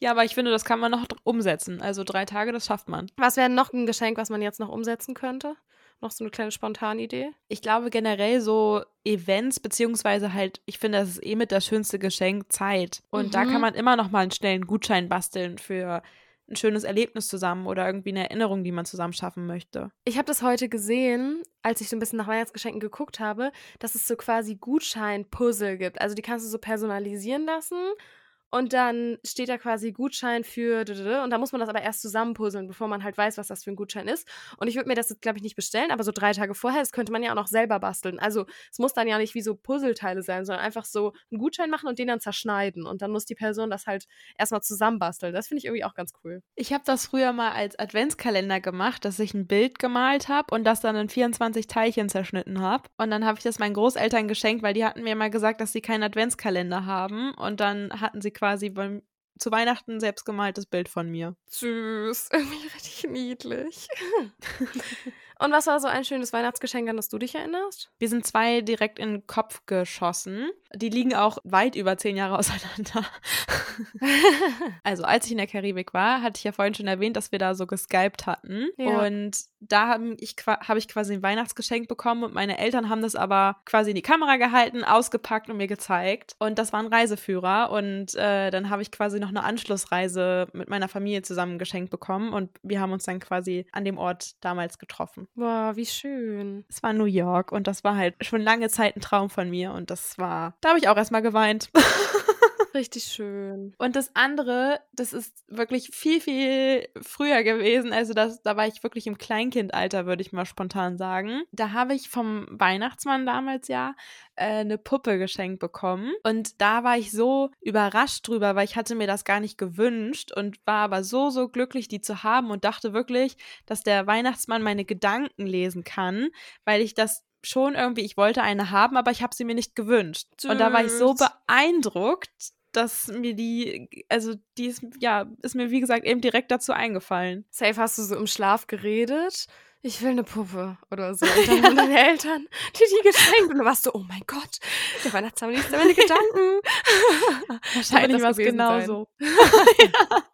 Speaker 1: ja, aber ich finde, das kann man noch umsetzen. Also drei Tage, das schafft man.
Speaker 2: Was wäre noch ein Geschenk, was man jetzt noch umsetzen könnte? Noch so eine kleine Spontanidee?
Speaker 1: Ich glaube generell so Events, beziehungsweise halt, ich finde, das ist eh mit das schönste Geschenk Zeit. Und mhm. da kann man immer noch mal einen schnellen Gutschein basteln für ein schönes Erlebnis zusammen oder irgendwie eine Erinnerung, die man zusammen schaffen möchte.
Speaker 2: Ich habe das heute gesehen, als ich so ein bisschen nach Weihnachtsgeschenken geguckt habe, dass es so quasi Gutschein-Puzzle gibt. Also die kannst du so personalisieren lassen und dann steht da quasi Gutschein für und da muss man das aber erst zusammenpuzzeln, bevor man halt weiß, was das für ein Gutschein ist. Und ich würde mir das jetzt, glaube ich, nicht bestellen, aber so drei Tage vorher, das könnte man ja auch noch selber basteln. Also es muss dann ja nicht wie so Puzzleteile sein, sondern einfach so einen Gutschein machen und den dann zerschneiden. Und dann muss die Person das halt erstmal zusammenbasteln. Das finde ich irgendwie auch ganz cool.
Speaker 1: Ich habe das früher mal als Adventskalender gemacht, dass ich ein Bild gemalt habe und das dann in 24 Teilchen zerschnitten habe. Und dann habe ich das meinen Großeltern geschenkt, weil die hatten mir mal gesagt, dass sie keinen Adventskalender haben. Und dann hatten sie quasi beim, zu Weihnachten selbstgemaltes Bild von mir.
Speaker 2: Süß, irgendwie richtig niedlich. Und was war so ein schönes Weihnachtsgeschenk, an das du dich erinnerst?
Speaker 1: Wir sind zwei direkt in den Kopf geschossen. Die liegen auch weit über zehn Jahre auseinander. also, als ich in der Karibik war, hatte ich ja vorhin schon erwähnt, dass wir da so geskypt hatten. Ja. Und da habe ich, hab ich quasi ein Weihnachtsgeschenk bekommen und meine Eltern haben das aber quasi in die Kamera gehalten, ausgepackt und mir gezeigt. Und das war ein Reiseführer. Und äh, dann habe ich quasi noch eine Anschlussreise mit meiner Familie zusammen geschenkt bekommen. Und wir haben uns dann quasi an dem Ort damals getroffen.
Speaker 2: Wow, wie schön.
Speaker 1: Es war New York und das war halt schon lange Zeit ein Traum von mir und das war, da habe ich auch erstmal geweint.
Speaker 2: Richtig schön.
Speaker 1: Und das andere, das ist wirklich viel, viel früher gewesen. Also das, da war ich wirklich im Kleinkindalter, würde ich mal spontan sagen. Da habe ich vom Weihnachtsmann damals ja äh, eine Puppe geschenkt bekommen. Und da war ich so überrascht drüber, weil ich hatte mir das gar nicht gewünscht und war aber so, so glücklich, die zu haben und dachte wirklich, dass der Weihnachtsmann meine Gedanken lesen kann, weil ich das schon irgendwie, ich wollte eine haben, aber ich habe sie mir nicht gewünscht. Und da war ich so beeindruckt, dass mir die, also die ist, ja, ist mir wie gesagt eben direkt dazu eingefallen.
Speaker 2: Safe hast du so im Schlaf geredet. Ich will eine Puppe oder so. Und dann haben deine Eltern dir die geschenkt. Und du warst so, oh mein Gott, der Weihnachtsmann liest meine Gedanken.
Speaker 1: Wahrscheinlich war es genauso. ja.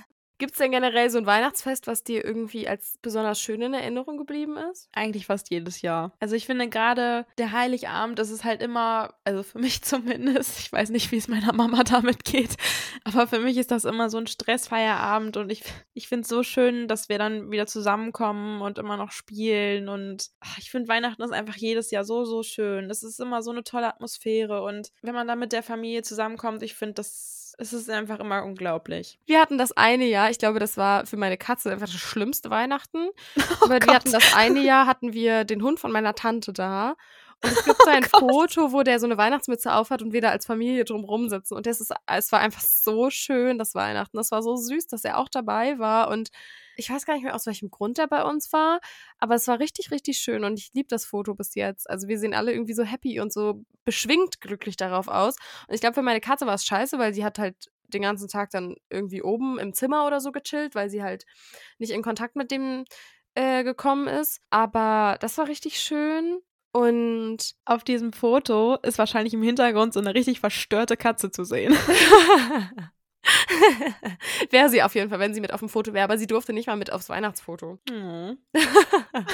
Speaker 2: Gibt es denn generell so ein Weihnachtsfest, was dir irgendwie als besonders schön in Erinnerung geblieben ist?
Speaker 1: Eigentlich fast jedes Jahr. Also ich finde gerade der Heiligabend, das ist halt immer, also für mich zumindest, ich weiß nicht, wie es meiner Mama damit geht, aber für mich ist das immer so ein Stressfeierabend und ich, ich finde es so schön, dass wir dann wieder zusammenkommen und immer noch spielen und ach, ich finde Weihnachten ist einfach jedes Jahr so, so schön. Es ist immer so eine tolle Atmosphäre und wenn man dann mit der Familie zusammenkommt, ich finde das es ist einfach immer unglaublich.
Speaker 2: Wir hatten das eine Jahr, ich glaube, das war für meine Katze einfach das schlimmste Weihnachten.
Speaker 1: Oh
Speaker 2: Aber wir
Speaker 1: Gott.
Speaker 2: hatten das eine Jahr, hatten wir den Hund von meiner Tante da. Es gibt so ein
Speaker 1: Oh.
Speaker 2: Foto, wo der so eine Weihnachtsmütze aufhat und wir da als Familie drumrum sitzen. Und das ist, es war einfach so schön, das Weihnachten. Das war so süß, dass er auch dabei war. Und ich weiß gar nicht mehr, aus welchem Grund er bei uns war, aber es war richtig, richtig schön und ich liebe das Foto bis jetzt. Also wir sehen alle irgendwie so happy und so beschwingt glücklich darauf aus. Und ich glaube, für meine Katze war es scheiße, weil sie hat halt den ganzen Tag dann irgendwie oben im Zimmer oder so gechillt, weil sie halt nicht in Kontakt mit dem äh, gekommen ist. Aber das war richtig schön. Und
Speaker 1: Auf diesem Foto ist wahrscheinlich im Hintergrund so eine richtig verstörte Katze zu sehen.
Speaker 2: wäre sie auf jeden Fall, wenn sie mit auf dem Foto wäre, aber sie durfte nicht mal mit aufs Weihnachtsfoto.
Speaker 1: Mhm.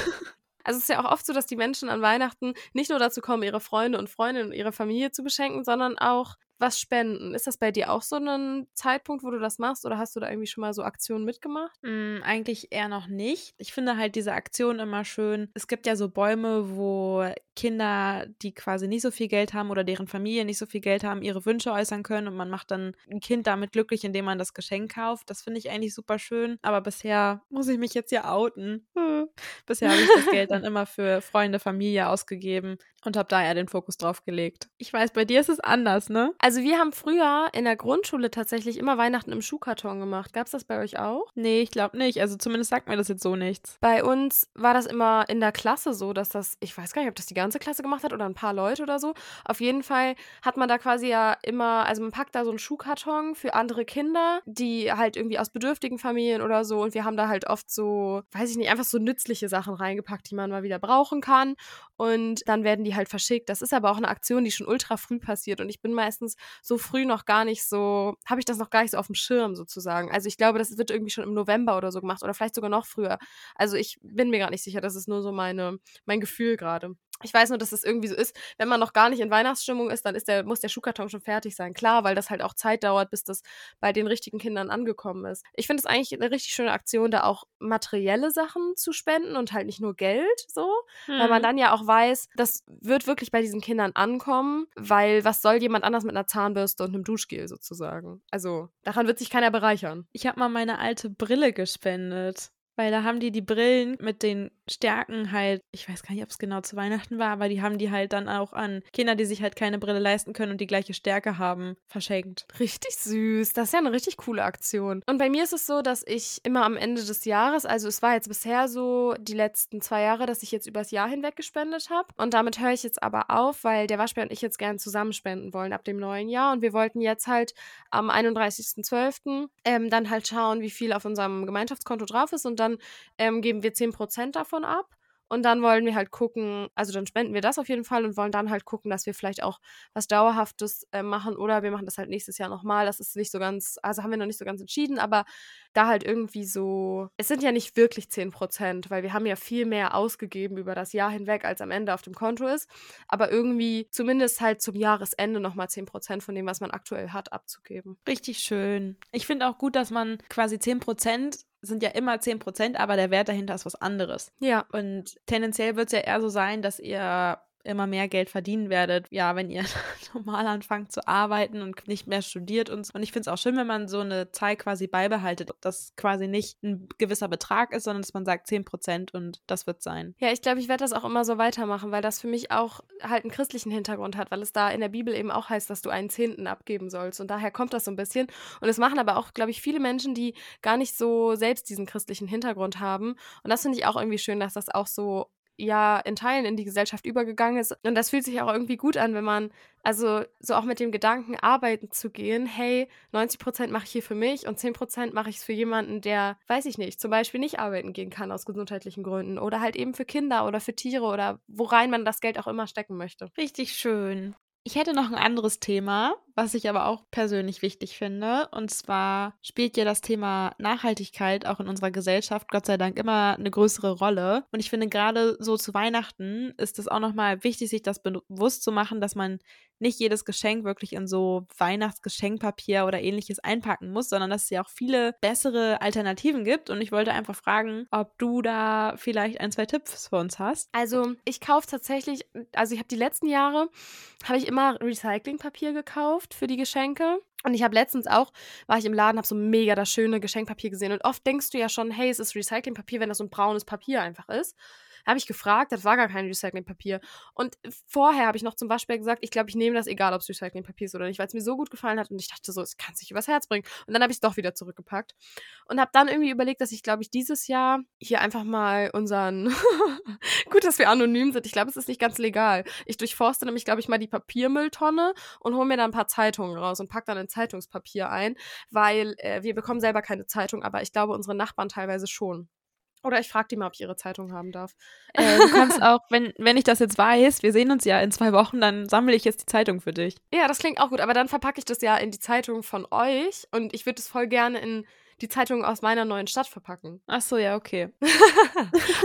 Speaker 2: Also es ist ja auch oft so, dass die Menschen an Weihnachten nicht nur dazu kommen, ihre Freunde und Freundinnen und ihre Familie zu beschenken, sondern auch was spenden. Ist das bei dir auch so ein Zeitpunkt, wo du das machst oder hast du da irgendwie schon mal so Aktionen mitgemacht?
Speaker 1: Mm, eigentlich eher noch nicht. Ich finde halt diese Aktion immer schön. Es gibt ja so Bäume, wo Kinder, die quasi nicht so viel Geld haben oder deren Familie nicht so viel Geld haben, ihre Wünsche äußern können und man macht dann ein Kind damit glücklich, indem man das Geschenk kauft. Das finde ich eigentlich super schön. Aber bisher muss ich mich jetzt ja outen. bisher habe ich das Geld dann immer für Freunde, Familie ausgegeben und habe da eher den Fokus drauf gelegt. Ich weiß, bei dir ist es anders, ne?
Speaker 2: Also wir haben früher in der Grundschule tatsächlich immer Weihnachten im Schuhkarton gemacht. Gab es das bei euch auch?
Speaker 1: Nee, ich glaube nicht. Also zumindest sagt mir das jetzt so nichts.
Speaker 2: Bei uns war das immer in der Klasse so, dass das, ich weiß gar nicht, ob das die ganze Klasse gemacht hat oder ein paar Leute oder so. Auf jeden Fall hat man da quasi ja immer, also man packt da so einen Schuhkarton für andere Kinder, die halt irgendwie aus bedürftigen Familien oder so. Und wir haben da halt oft so, weiß ich nicht, einfach so nützliche Sachen reingepackt, die man mal wieder brauchen kann. Und dann werden die halt verschickt. Das ist aber auch eine Aktion, die schon ultra früh passiert. Und ich bin meistens so früh noch gar nicht so, habe ich das noch gar nicht so auf dem Schirm sozusagen. Also ich glaube, das wird irgendwie schon im November oder so gemacht oder vielleicht sogar noch früher. Also ich bin mir gar nicht sicher, das ist nur so meine, mein Gefühl gerade. Ich weiß nur, dass es irgendwie so ist, wenn man noch gar nicht in Weihnachtsstimmung ist, dann ist der, muss der Schuhkarton schon fertig sein. Klar, weil das halt auch Zeit dauert, bis das bei den richtigen Kindern angekommen ist. Ich finde es eigentlich eine richtig schöne Aktion, da auch materielle Sachen zu spenden und halt nicht nur Geld so, weil
Speaker 1: Hm.
Speaker 2: man dann ja auch weiß, das wird wirklich bei diesen Kindern ankommen, weil was soll jemand anders mit einer Zahnbürste und einem Duschgel sozusagen? Also daran wird sich keiner bereichern.
Speaker 1: Ich habe mal meine alte Brille gespendet. Weil da haben die die Brillen mit den Stärken halt, ich weiß gar nicht, ob es genau zu Weihnachten war, aber die haben die halt dann auch an Kinder, die sich halt keine Brille leisten können und die gleiche Stärke haben, verschenkt.
Speaker 2: Richtig süß. Das ist ja eine richtig coole Aktion. Und bei mir ist es so, dass ich immer am Ende des Jahres, also es war jetzt bisher so die letzten zwei Jahre, dass ich jetzt übers Jahr hinweg gespendet habe. Und damit höre ich jetzt aber auf, weil der Waschbär und ich jetzt gerne zusammen spenden wollen ab dem neuen Jahr. Und wir wollten jetzt halt am 31.12. Ähm, dann halt schauen, wie viel auf unserem Gemeinschaftskonto drauf ist. Und dann ähm, geben wir 10% davon ab. Und dann wollen wir halt gucken, also dann spenden wir das auf jeden Fall und wollen dann halt gucken, dass wir vielleicht auch was Dauerhaftes äh, machen oder wir machen das halt nächstes Jahr nochmal. Das ist nicht so ganz, also haben wir noch nicht so ganz entschieden, aber da halt irgendwie so, es sind ja nicht wirklich 10 Prozent, weil wir haben ja viel mehr ausgegeben über das Jahr hinweg, als am Ende auf dem Konto ist. Aber irgendwie zumindest halt zum Jahresende nochmal 10 Prozent von dem, was man aktuell hat, abzugeben.
Speaker 1: Richtig schön. Ich finde auch gut, dass man quasi 10% sind ja immer 10%, aber der Wert dahinter ist was anderes.
Speaker 2: Ja.
Speaker 1: Und tendenziell wird es ja eher so sein, dass ihr immer mehr Geld verdienen werdet, ja, wenn ihr normal anfangt zu arbeiten und nicht mehr studiert und so. Und ich finde es auch schön, wenn man so eine Zahl quasi beibehaltet, dass quasi nicht ein gewisser Betrag ist, sondern dass man sagt 10% und das wird sein.
Speaker 2: Ja, ich glaube, ich werde das auch immer so weitermachen, weil das für mich auch halt einen christlichen Hintergrund hat, weil es da in der Bibel eben auch heißt, dass du einen Zehnten abgeben sollst. Und daher kommt das so ein bisschen. Und es machen aber auch, glaube ich, viele Menschen, die gar nicht so selbst diesen christlichen Hintergrund haben. Und das finde ich auch irgendwie schön, dass das auch so ja in Teilen in die Gesellschaft übergegangen ist. Und das fühlt sich auch irgendwie gut an, wenn man, also so auch mit dem Gedanken arbeiten zu gehen, hey, 90 Prozent mache ich hier für mich und 10 Prozent mache ich es für jemanden, der, weiß ich nicht, zum Beispiel nicht arbeiten gehen kann aus gesundheitlichen Gründen oder halt eben für Kinder oder für Tiere oder worein man das Geld auch immer stecken möchte.
Speaker 1: Richtig schön. Ich hätte noch ein anderes Thema, was ich aber auch persönlich wichtig finde. Und zwar spielt ja das Thema Nachhaltigkeit auch in unserer Gesellschaft Gott sei Dank immer eine größere Rolle. Und ich finde gerade so zu Weihnachten ist es auch nochmal wichtig, sich das bewusst zu machen, dass man nicht jedes Geschenk wirklich in so Weihnachtsgeschenkpapier oder ähnliches einpacken muss, sondern dass es ja auch viele bessere Alternativen gibt. Und ich wollte einfach fragen, ob du da vielleicht ein, zwei Tipps für uns hast.
Speaker 2: Also ich kaufe tatsächlich, also ich habe die letzten Jahre, habe ich immer Recyclingpapier gekauft für die Geschenke. Und ich habe letztens auch, war ich im Laden, habe so mega das schöne Geschenkpapier gesehen. Und oft denkst du ja schon, hey, es ist Recyclingpapier, wenn das so ein braunes Papier einfach ist habe ich gefragt, das war gar kein Recyclingpapier. Und vorher habe ich noch zum Beispiel gesagt, ich glaube, ich nehme das, egal ob es Recyclingpapier ist oder nicht, weil es mir so gut gefallen hat und ich dachte so, es kann sich übers Herz bringen. Und dann habe ich es doch wieder zurückgepackt und habe dann irgendwie überlegt, dass ich, glaube ich, dieses Jahr hier einfach mal unseren, gut, dass wir anonym sind, ich glaube, es ist nicht ganz legal. Ich durchforste nämlich, glaube ich, mal die Papiermülltonne und hole mir dann ein paar Zeitungen raus und packe dann ein Zeitungspapier ein, weil äh, wir bekommen selber keine Zeitung, aber ich glaube, unsere Nachbarn teilweise schon. Oder ich frage die mal, ob ich ihre Zeitung haben darf.
Speaker 1: Äh, du kannst auch, wenn, wenn ich das jetzt weiß, wir sehen uns ja in zwei Wochen, dann sammle ich jetzt die Zeitung für dich.
Speaker 2: Ja, das klingt auch gut, aber dann verpacke ich das ja in die Zeitung von euch und ich würde es voll gerne in die Zeitung aus meiner neuen Stadt verpacken.
Speaker 1: Ach so, ja, okay.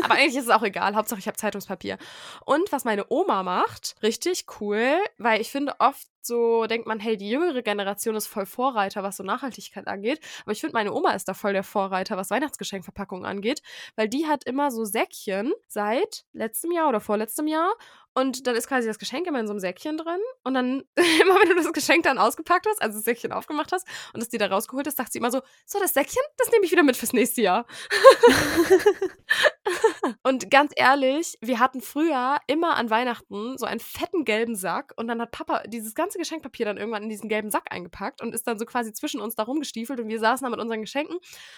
Speaker 2: aber eigentlich ist es auch egal. Hauptsache, ich habe Zeitungspapier. Und was meine Oma macht, richtig cool, weil ich finde oft so denkt man, hey, die jüngere Generation ist voll Vorreiter, was so Nachhaltigkeit angeht. Aber ich finde, meine Oma ist da voll der Vorreiter, was Weihnachtsgeschenkverpackungen angeht, weil die hat immer so Säckchen seit letztem Jahr oder vorletztem Jahr und dann ist quasi das Geschenk immer in so einem Säckchen drin. Und dann, immer wenn du das Geschenk dann ausgepackt hast, also das Säckchen aufgemacht hast und es dir da rausgeholt hast, sagt sie immer so: So, das Säckchen, das nehme ich wieder mit fürs nächste Jahr. und ganz ehrlich, wir hatten früher immer an Weihnachten so einen fetten gelben Sack und dann hat Papa dieses ganze Geschenkpapier dann irgendwann in diesen gelben Sack eingepackt und ist dann so quasi zwischen uns da rumgestiefelt und wir saßen da mit unseren Geschenken.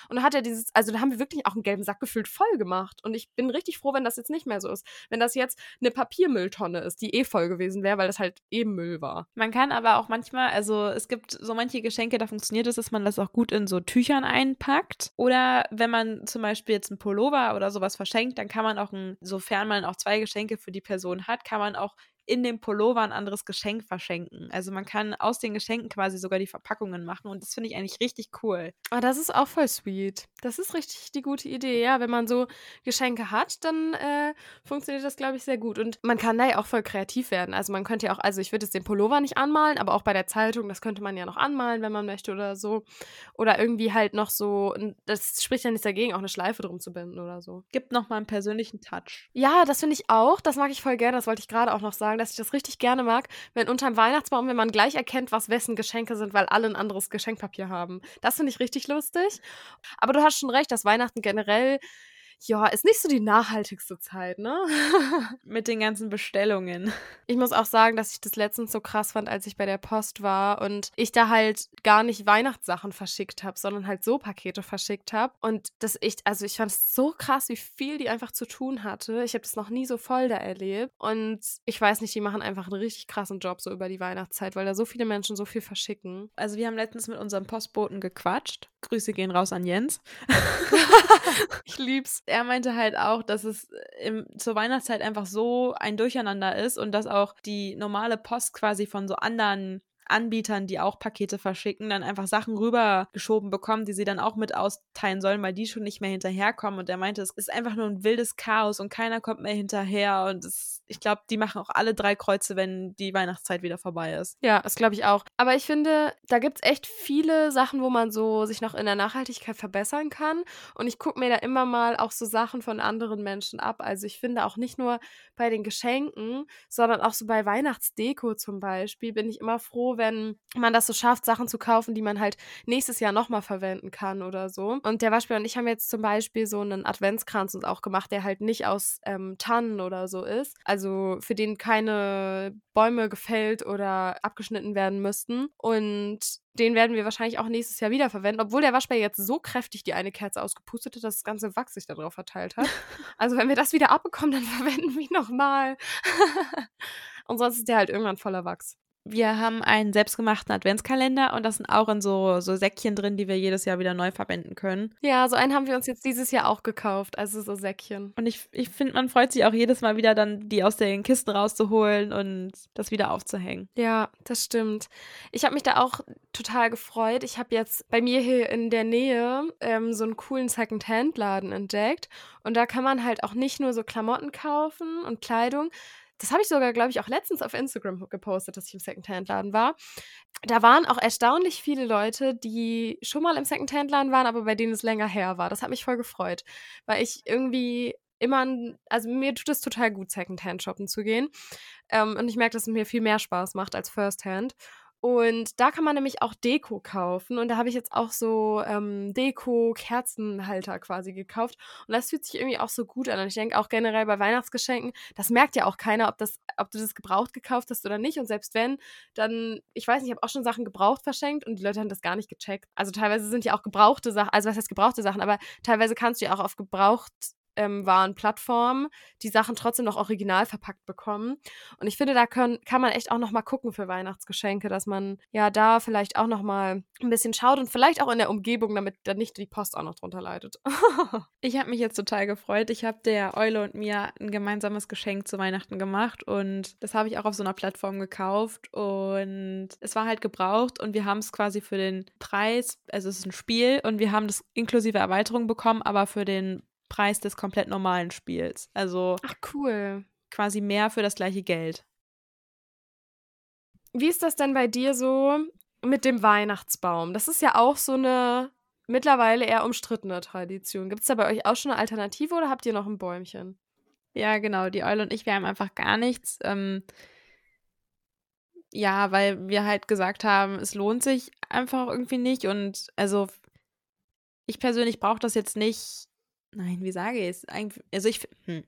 Speaker 2: Und dann hat er dieses, also da haben wir wirklich auch einen gelben Sack gefüllt voll gemacht. Und ich bin richtig froh, wenn das jetzt nicht mehr so ist. Wenn das jetzt eine Papiermüll Mülltonne ist, die eh voll gewesen wäre, weil das halt eben Müll war.
Speaker 1: Man kann aber auch manchmal, also es gibt so manche Geschenke, da funktioniert es, dass man das auch gut in so Tüchern einpackt. Oder wenn man zum Beispiel jetzt einen Pullover oder sowas verschenkt, dann kann man auch, ein, sofern man auch zwei Geschenke für die Person hat, kann man auch in dem Pullover ein anderes Geschenk verschenken. Also man kann aus den Geschenken quasi sogar die Verpackungen machen und das finde ich eigentlich richtig cool.
Speaker 2: Ah, das ist auch voll sweet. Das ist richtig die gute Idee. Ja, wenn man so Geschenke hat, dann äh, funktioniert das, glaube ich, sehr gut. Und man kann da ja auch voll kreativ werden. Also man könnte ja auch, also ich würde jetzt den Pullover nicht anmalen, aber auch bei der Zeitung, das könnte man ja noch anmalen, wenn man möchte oder so. Oder irgendwie halt noch so, das spricht ja nichts dagegen, auch eine Schleife drum zu binden oder so.
Speaker 1: Gibt nochmal einen persönlichen Touch.
Speaker 2: Ja, das finde ich auch. Das mag ich voll gerne. Das wollte ich gerade auch noch sagen sagen, dass ich das richtig gerne mag, wenn unterm Weihnachtsbaum, wenn man gleich erkennt, was wessen Geschenke sind, weil alle ein anderes Geschenkpapier haben. Das finde ich richtig lustig. Aber du hast schon recht, dass Weihnachten generell ja, ist nicht so die nachhaltigste Zeit, ne?
Speaker 1: Mit den ganzen Bestellungen.
Speaker 2: Ich muss auch sagen, dass ich das letztens so krass fand, als ich bei der Post war und ich da halt gar nicht Weihnachtssachen verschickt habe, sondern halt so Pakete verschickt habe. Und das echt, also ich fand es so krass, wie viel die einfach zu tun hatte. Ich habe das noch nie so voll da erlebt. Und ich weiß nicht, die machen einfach einen richtig krassen Job so über die Weihnachtszeit, weil da so viele Menschen so viel verschicken.
Speaker 1: Also wir haben letztens mit unserem Postboten gequatscht. Grüße gehen raus an Jens.
Speaker 2: ich lieb's
Speaker 1: er meinte halt auch, dass es im, zur Weihnachtszeit einfach so ein Durcheinander ist und dass auch die normale Post quasi von so anderen Anbietern, die auch Pakete verschicken, dann einfach Sachen rübergeschoben bekommen, die sie dann auch mit austeilen sollen, weil die schon nicht mehr hinterherkommen. Und er meinte, es ist einfach nur ein wildes Chaos und keiner kommt mehr hinterher. Und es, ich glaube, die machen auch alle drei Kreuze, wenn die Weihnachtszeit wieder vorbei ist.
Speaker 2: Ja, das glaube ich auch. Aber ich finde, da gibt es echt viele Sachen, wo man so sich noch in der Nachhaltigkeit verbessern kann. Und ich gucke mir da immer mal auch so Sachen von anderen Menschen ab. Also ich finde auch nicht nur bei den Geschenken, sondern auch so bei Weihnachtsdeko zum Beispiel bin ich immer froh, wenn man das so schafft, Sachen zu kaufen, die man halt nächstes Jahr nochmal verwenden kann oder so. Und der Waschbär und ich haben jetzt zum Beispiel so einen Adventskranz uns auch gemacht, der halt nicht aus ähm, Tannen oder so ist. Also für den keine Bäume gefällt oder abgeschnitten werden müssten. Und den werden wir wahrscheinlich auch nächstes Jahr wieder verwenden, obwohl der Waschbär jetzt so kräftig die eine Kerze ausgepustet hat, dass das ganze Wachs sich darauf verteilt hat. also wenn wir das wieder abbekommen, dann verwenden wir ihn nochmal. Und sonst ist der halt irgendwann voller Wachs.
Speaker 1: Wir haben einen selbstgemachten Adventskalender und das sind auch in so, so Säckchen drin, die wir jedes Jahr wieder neu verwenden können.
Speaker 2: Ja, so einen haben wir uns jetzt dieses Jahr auch gekauft, also so Säckchen.
Speaker 1: Und ich, ich finde, man freut sich auch jedes Mal wieder dann, die aus den Kisten rauszuholen und das wieder aufzuhängen.
Speaker 2: Ja, das stimmt. Ich habe mich da auch total gefreut. Ich habe jetzt bei mir hier in der Nähe ähm, so einen coolen Second-Hand-Laden entdeckt und da kann man halt auch nicht nur so Klamotten kaufen und Kleidung, das habe ich sogar, glaube ich, auch letztens auf Instagram gepostet, dass ich im Secondhand-Laden war. Da waren auch erstaunlich viele Leute, die schon mal im Secondhand-Laden waren, aber bei denen es länger her war. Das hat mich voll gefreut, weil ich irgendwie immer, also mir tut es total gut, Secondhand shoppen zu gehen. Ähm, und ich merke, dass es mir viel mehr Spaß macht als Firsthand. Und da kann man nämlich auch Deko kaufen. Und da habe ich jetzt auch so ähm, Deko-Kerzenhalter quasi gekauft. Und das fühlt sich irgendwie auch so gut an. Und ich denke auch generell bei Weihnachtsgeschenken, das merkt ja auch keiner, ob, das, ob du das gebraucht gekauft hast oder nicht. Und selbst wenn, dann, ich weiß nicht, ich habe auch schon Sachen gebraucht verschenkt und die Leute haben das gar nicht gecheckt. Also teilweise sind ja auch gebrauchte Sachen, also was heißt gebrauchte Sachen, aber teilweise kannst du ja auch auf gebraucht ähm, waren Plattformen, die Sachen trotzdem noch original verpackt bekommen. Und ich finde, da können, kann man echt auch noch mal gucken für Weihnachtsgeschenke, dass man ja da vielleicht auch noch mal ein bisschen schaut und vielleicht auch in der Umgebung, damit dann nicht die Post auch noch drunter leidet.
Speaker 1: ich habe mich jetzt total gefreut. Ich habe der Eule und mir ein gemeinsames Geschenk zu Weihnachten gemacht und das habe ich auch auf so einer Plattform gekauft und es war halt gebraucht und wir haben es quasi für den Preis, also es ist ein Spiel und wir haben das inklusive Erweiterung bekommen, aber für den Preis des komplett normalen Spiels. Also
Speaker 2: Ach cool.
Speaker 1: quasi mehr für das gleiche Geld.
Speaker 2: Wie ist das denn bei dir so mit dem Weihnachtsbaum? Das ist ja auch so eine mittlerweile eher umstrittene Tradition. Gibt es da bei euch auch schon eine Alternative oder habt ihr noch ein Bäumchen?
Speaker 1: Ja, genau. Die Eule und ich, wir haben einfach gar nichts. Ähm, ja, weil wir halt gesagt haben, es lohnt sich einfach irgendwie nicht. Und also ich persönlich brauche das jetzt nicht Nein, wie sage ich es? Also ich, hm.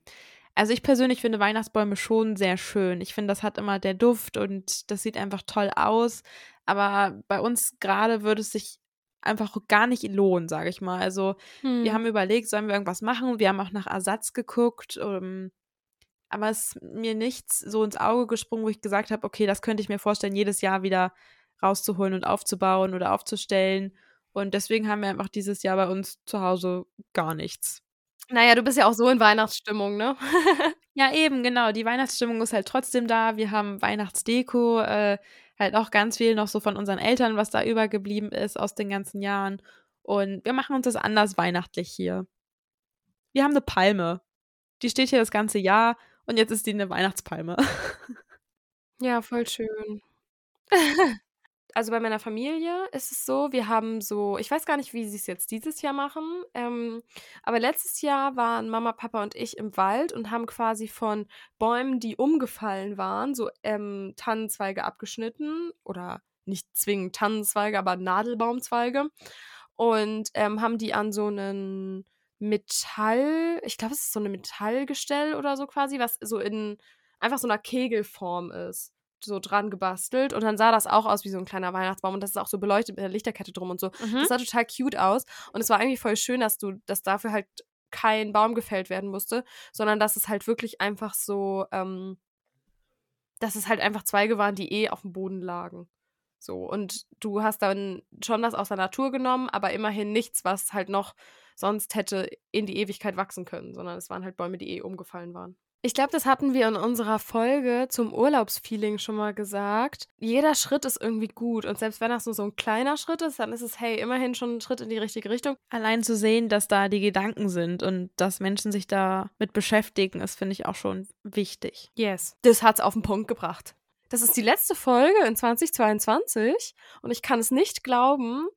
Speaker 1: also ich persönlich finde Weihnachtsbäume schon sehr schön. Ich finde, das hat immer der Duft und das sieht einfach toll aus. Aber bei uns gerade würde es sich einfach gar nicht lohnen, sage ich mal. Also hm. wir haben überlegt, sollen wir irgendwas machen? Wir haben auch nach Ersatz geguckt. Um, ähm, aber es ist mir nichts so ins Auge gesprungen, wo ich gesagt habe, okay, das könnte ich mir vorstellen, jedes Jahr wieder rauszuholen und aufzubauen oder aufzustellen. Und deswegen haben wir einfach dieses Jahr bei uns zu Hause gar nichts.
Speaker 2: Naja, du bist ja auch so in Weihnachtsstimmung, ne?
Speaker 1: ja, eben, genau. Die Weihnachtsstimmung ist halt trotzdem da. Wir haben Weihnachtsdeko, äh, halt auch ganz viel noch so von unseren Eltern, was da übergeblieben ist aus den ganzen Jahren. Und wir machen uns das anders weihnachtlich hier. Wir haben eine Palme. Die steht hier das ganze Jahr und jetzt ist die eine Weihnachtspalme.
Speaker 2: ja, voll schön. also bei meiner Familie ist es so, wir haben so, ich weiß gar nicht, wie sie es jetzt dieses Jahr machen, ähm, aber letztes Jahr waren Mama, Papa und ich im Wald und haben quasi von Bäumen, die umgefallen waren, so ähm, Tannenzweige abgeschnitten oder nicht zwingend Tannenzweige, aber Nadelbaumzweige und ähm, haben die an so einen Metall, ich glaube, es ist so eine Metallgestell oder so quasi, was so in einfach so einer Kegelform ist so dran gebastelt und dann sah das auch aus wie so ein kleiner Weihnachtsbaum und das ist auch so beleuchtet mit der Lichterkette drum und so. Mhm. Das sah total cute aus und es war eigentlich voll schön, dass du, dass dafür halt kein Baum gefällt werden musste, sondern dass es halt wirklich einfach so, ähm, dass es halt einfach Zweige waren, die eh auf dem Boden lagen. So, und du hast dann schon das aus der Natur genommen, aber immerhin nichts, was halt noch sonst hätte in die Ewigkeit wachsen können, sondern es waren halt Bäume, die eh umgefallen waren. Ich glaube, das hatten wir in unserer Folge zum Urlaubsfeeling schon mal gesagt. Jeder Schritt ist irgendwie gut. Und selbst wenn das nur so ein kleiner Schritt ist, dann ist es, hey, immerhin schon ein Schritt in die richtige Richtung.
Speaker 1: Allein zu sehen, dass da die Gedanken sind und dass Menschen sich da mit beschäftigen, ist, finde ich, auch schon wichtig.
Speaker 2: Yes. Das hat es auf den Punkt gebracht. Das ist die letzte Folge in 2022 und ich kann es nicht glauben,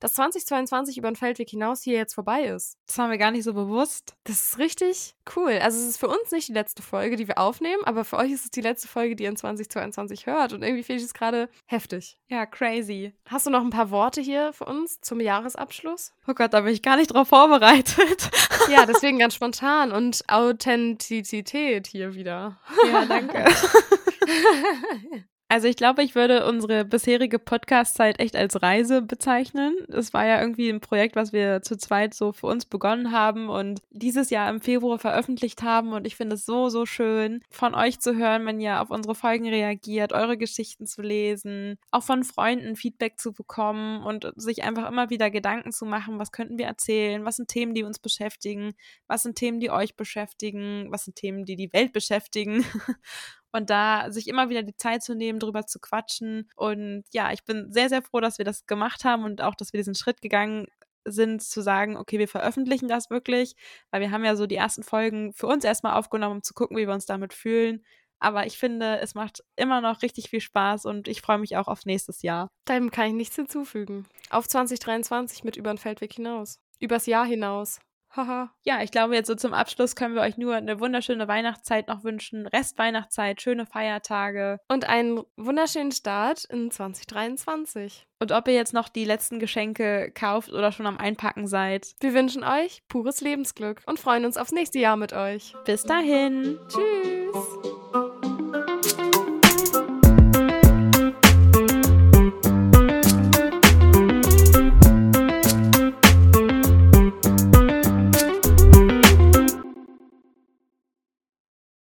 Speaker 2: dass 2022 über den Feldweg hinaus hier jetzt vorbei ist.
Speaker 1: Das war mir gar nicht so bewusst.
Speaker 2: Das ist richtig cool. Also es ist für uns nicht die letzte Folge, die wir aufnehmen, aber für euch ist es die letzte Folge, die ihr in 2022 hört. Und irgendwie finde ich es gerade heftig.
Speaker 1: Ja, crazy.
Speaker 2: Hast du noch ein paar Worte hier für uns zum Jahresabschluss?
Speaker 1: Oh Gott, da bin ich gar nicht drauf vorbereitet.
Speaker 2: ja, deswegen ganz spontan und Authentizität hier wieder.
Speaker 1: Ja, danke. Also ich glaube, ich würde unsere bisherige Podcast-Zeit echt als Reise bezeichnen. Es war ja irgendwie ein Projekt, was wir zu zweit so für uns begonnen haben und dieses Jahr im Februar veröffentlicht haben. Und ich finde es so, so schön, von euch zu hören, wenn ihr auf unsere Folgen reagiert, eure Geschichten zu lesen, auch von Freunden Feedback zu bekommen und sich einfach immer wieder Gedanken zu machen, was könnten wir erzählen, was sind Themen, die uns beschäftigen, was sind Themen, die euch beschäftigen, was sind Themen, die die Welt beschäftigen. und da sich immer wieder die Zeit zu nehmen, drüber zu quatschen. Und ja, ich bin sehr, sehr froh, dass wir das gemacht haben und auch, dass wir diesen Schritt gegangen sind, zu sagen, okay, wir veröffentlichen das wirklich, weil wir haben ja so die ersten Folgen für uns erstmal aufgenommen, um zu gucken, wie wir uns damit fühlen. Aber ich finde, es macht immer noch richtig viel Spaß und ich freue mich auch auf nächstes Jahr.
Speaker 2: Dem kann ich nichts hinzufügen. Auf 2023 mit über den Feldweg hinaus. Übers Jahr hinaus.
Speaker 1: Haha. ja, ich glaube, jetzt so zum Abschluss können wir euch nur eine wunderschöne Weihnachtszeit noch wünschen. Restweihnachtszeit, schöne Feiertage.
Speaker 2: Und einen wunderschönen Start in 2023.
Speaker 1: Und ob ihr jetzt noch die letzten Geschenke kauft oder schon am Einpacken seid.
Speaker 2: Wir wünschen euch pures Lebensglück und freuen uns aufs nächste Jahr mit euch.
Speaker 1: Bis dahin.
Speaker 2: Tschüss.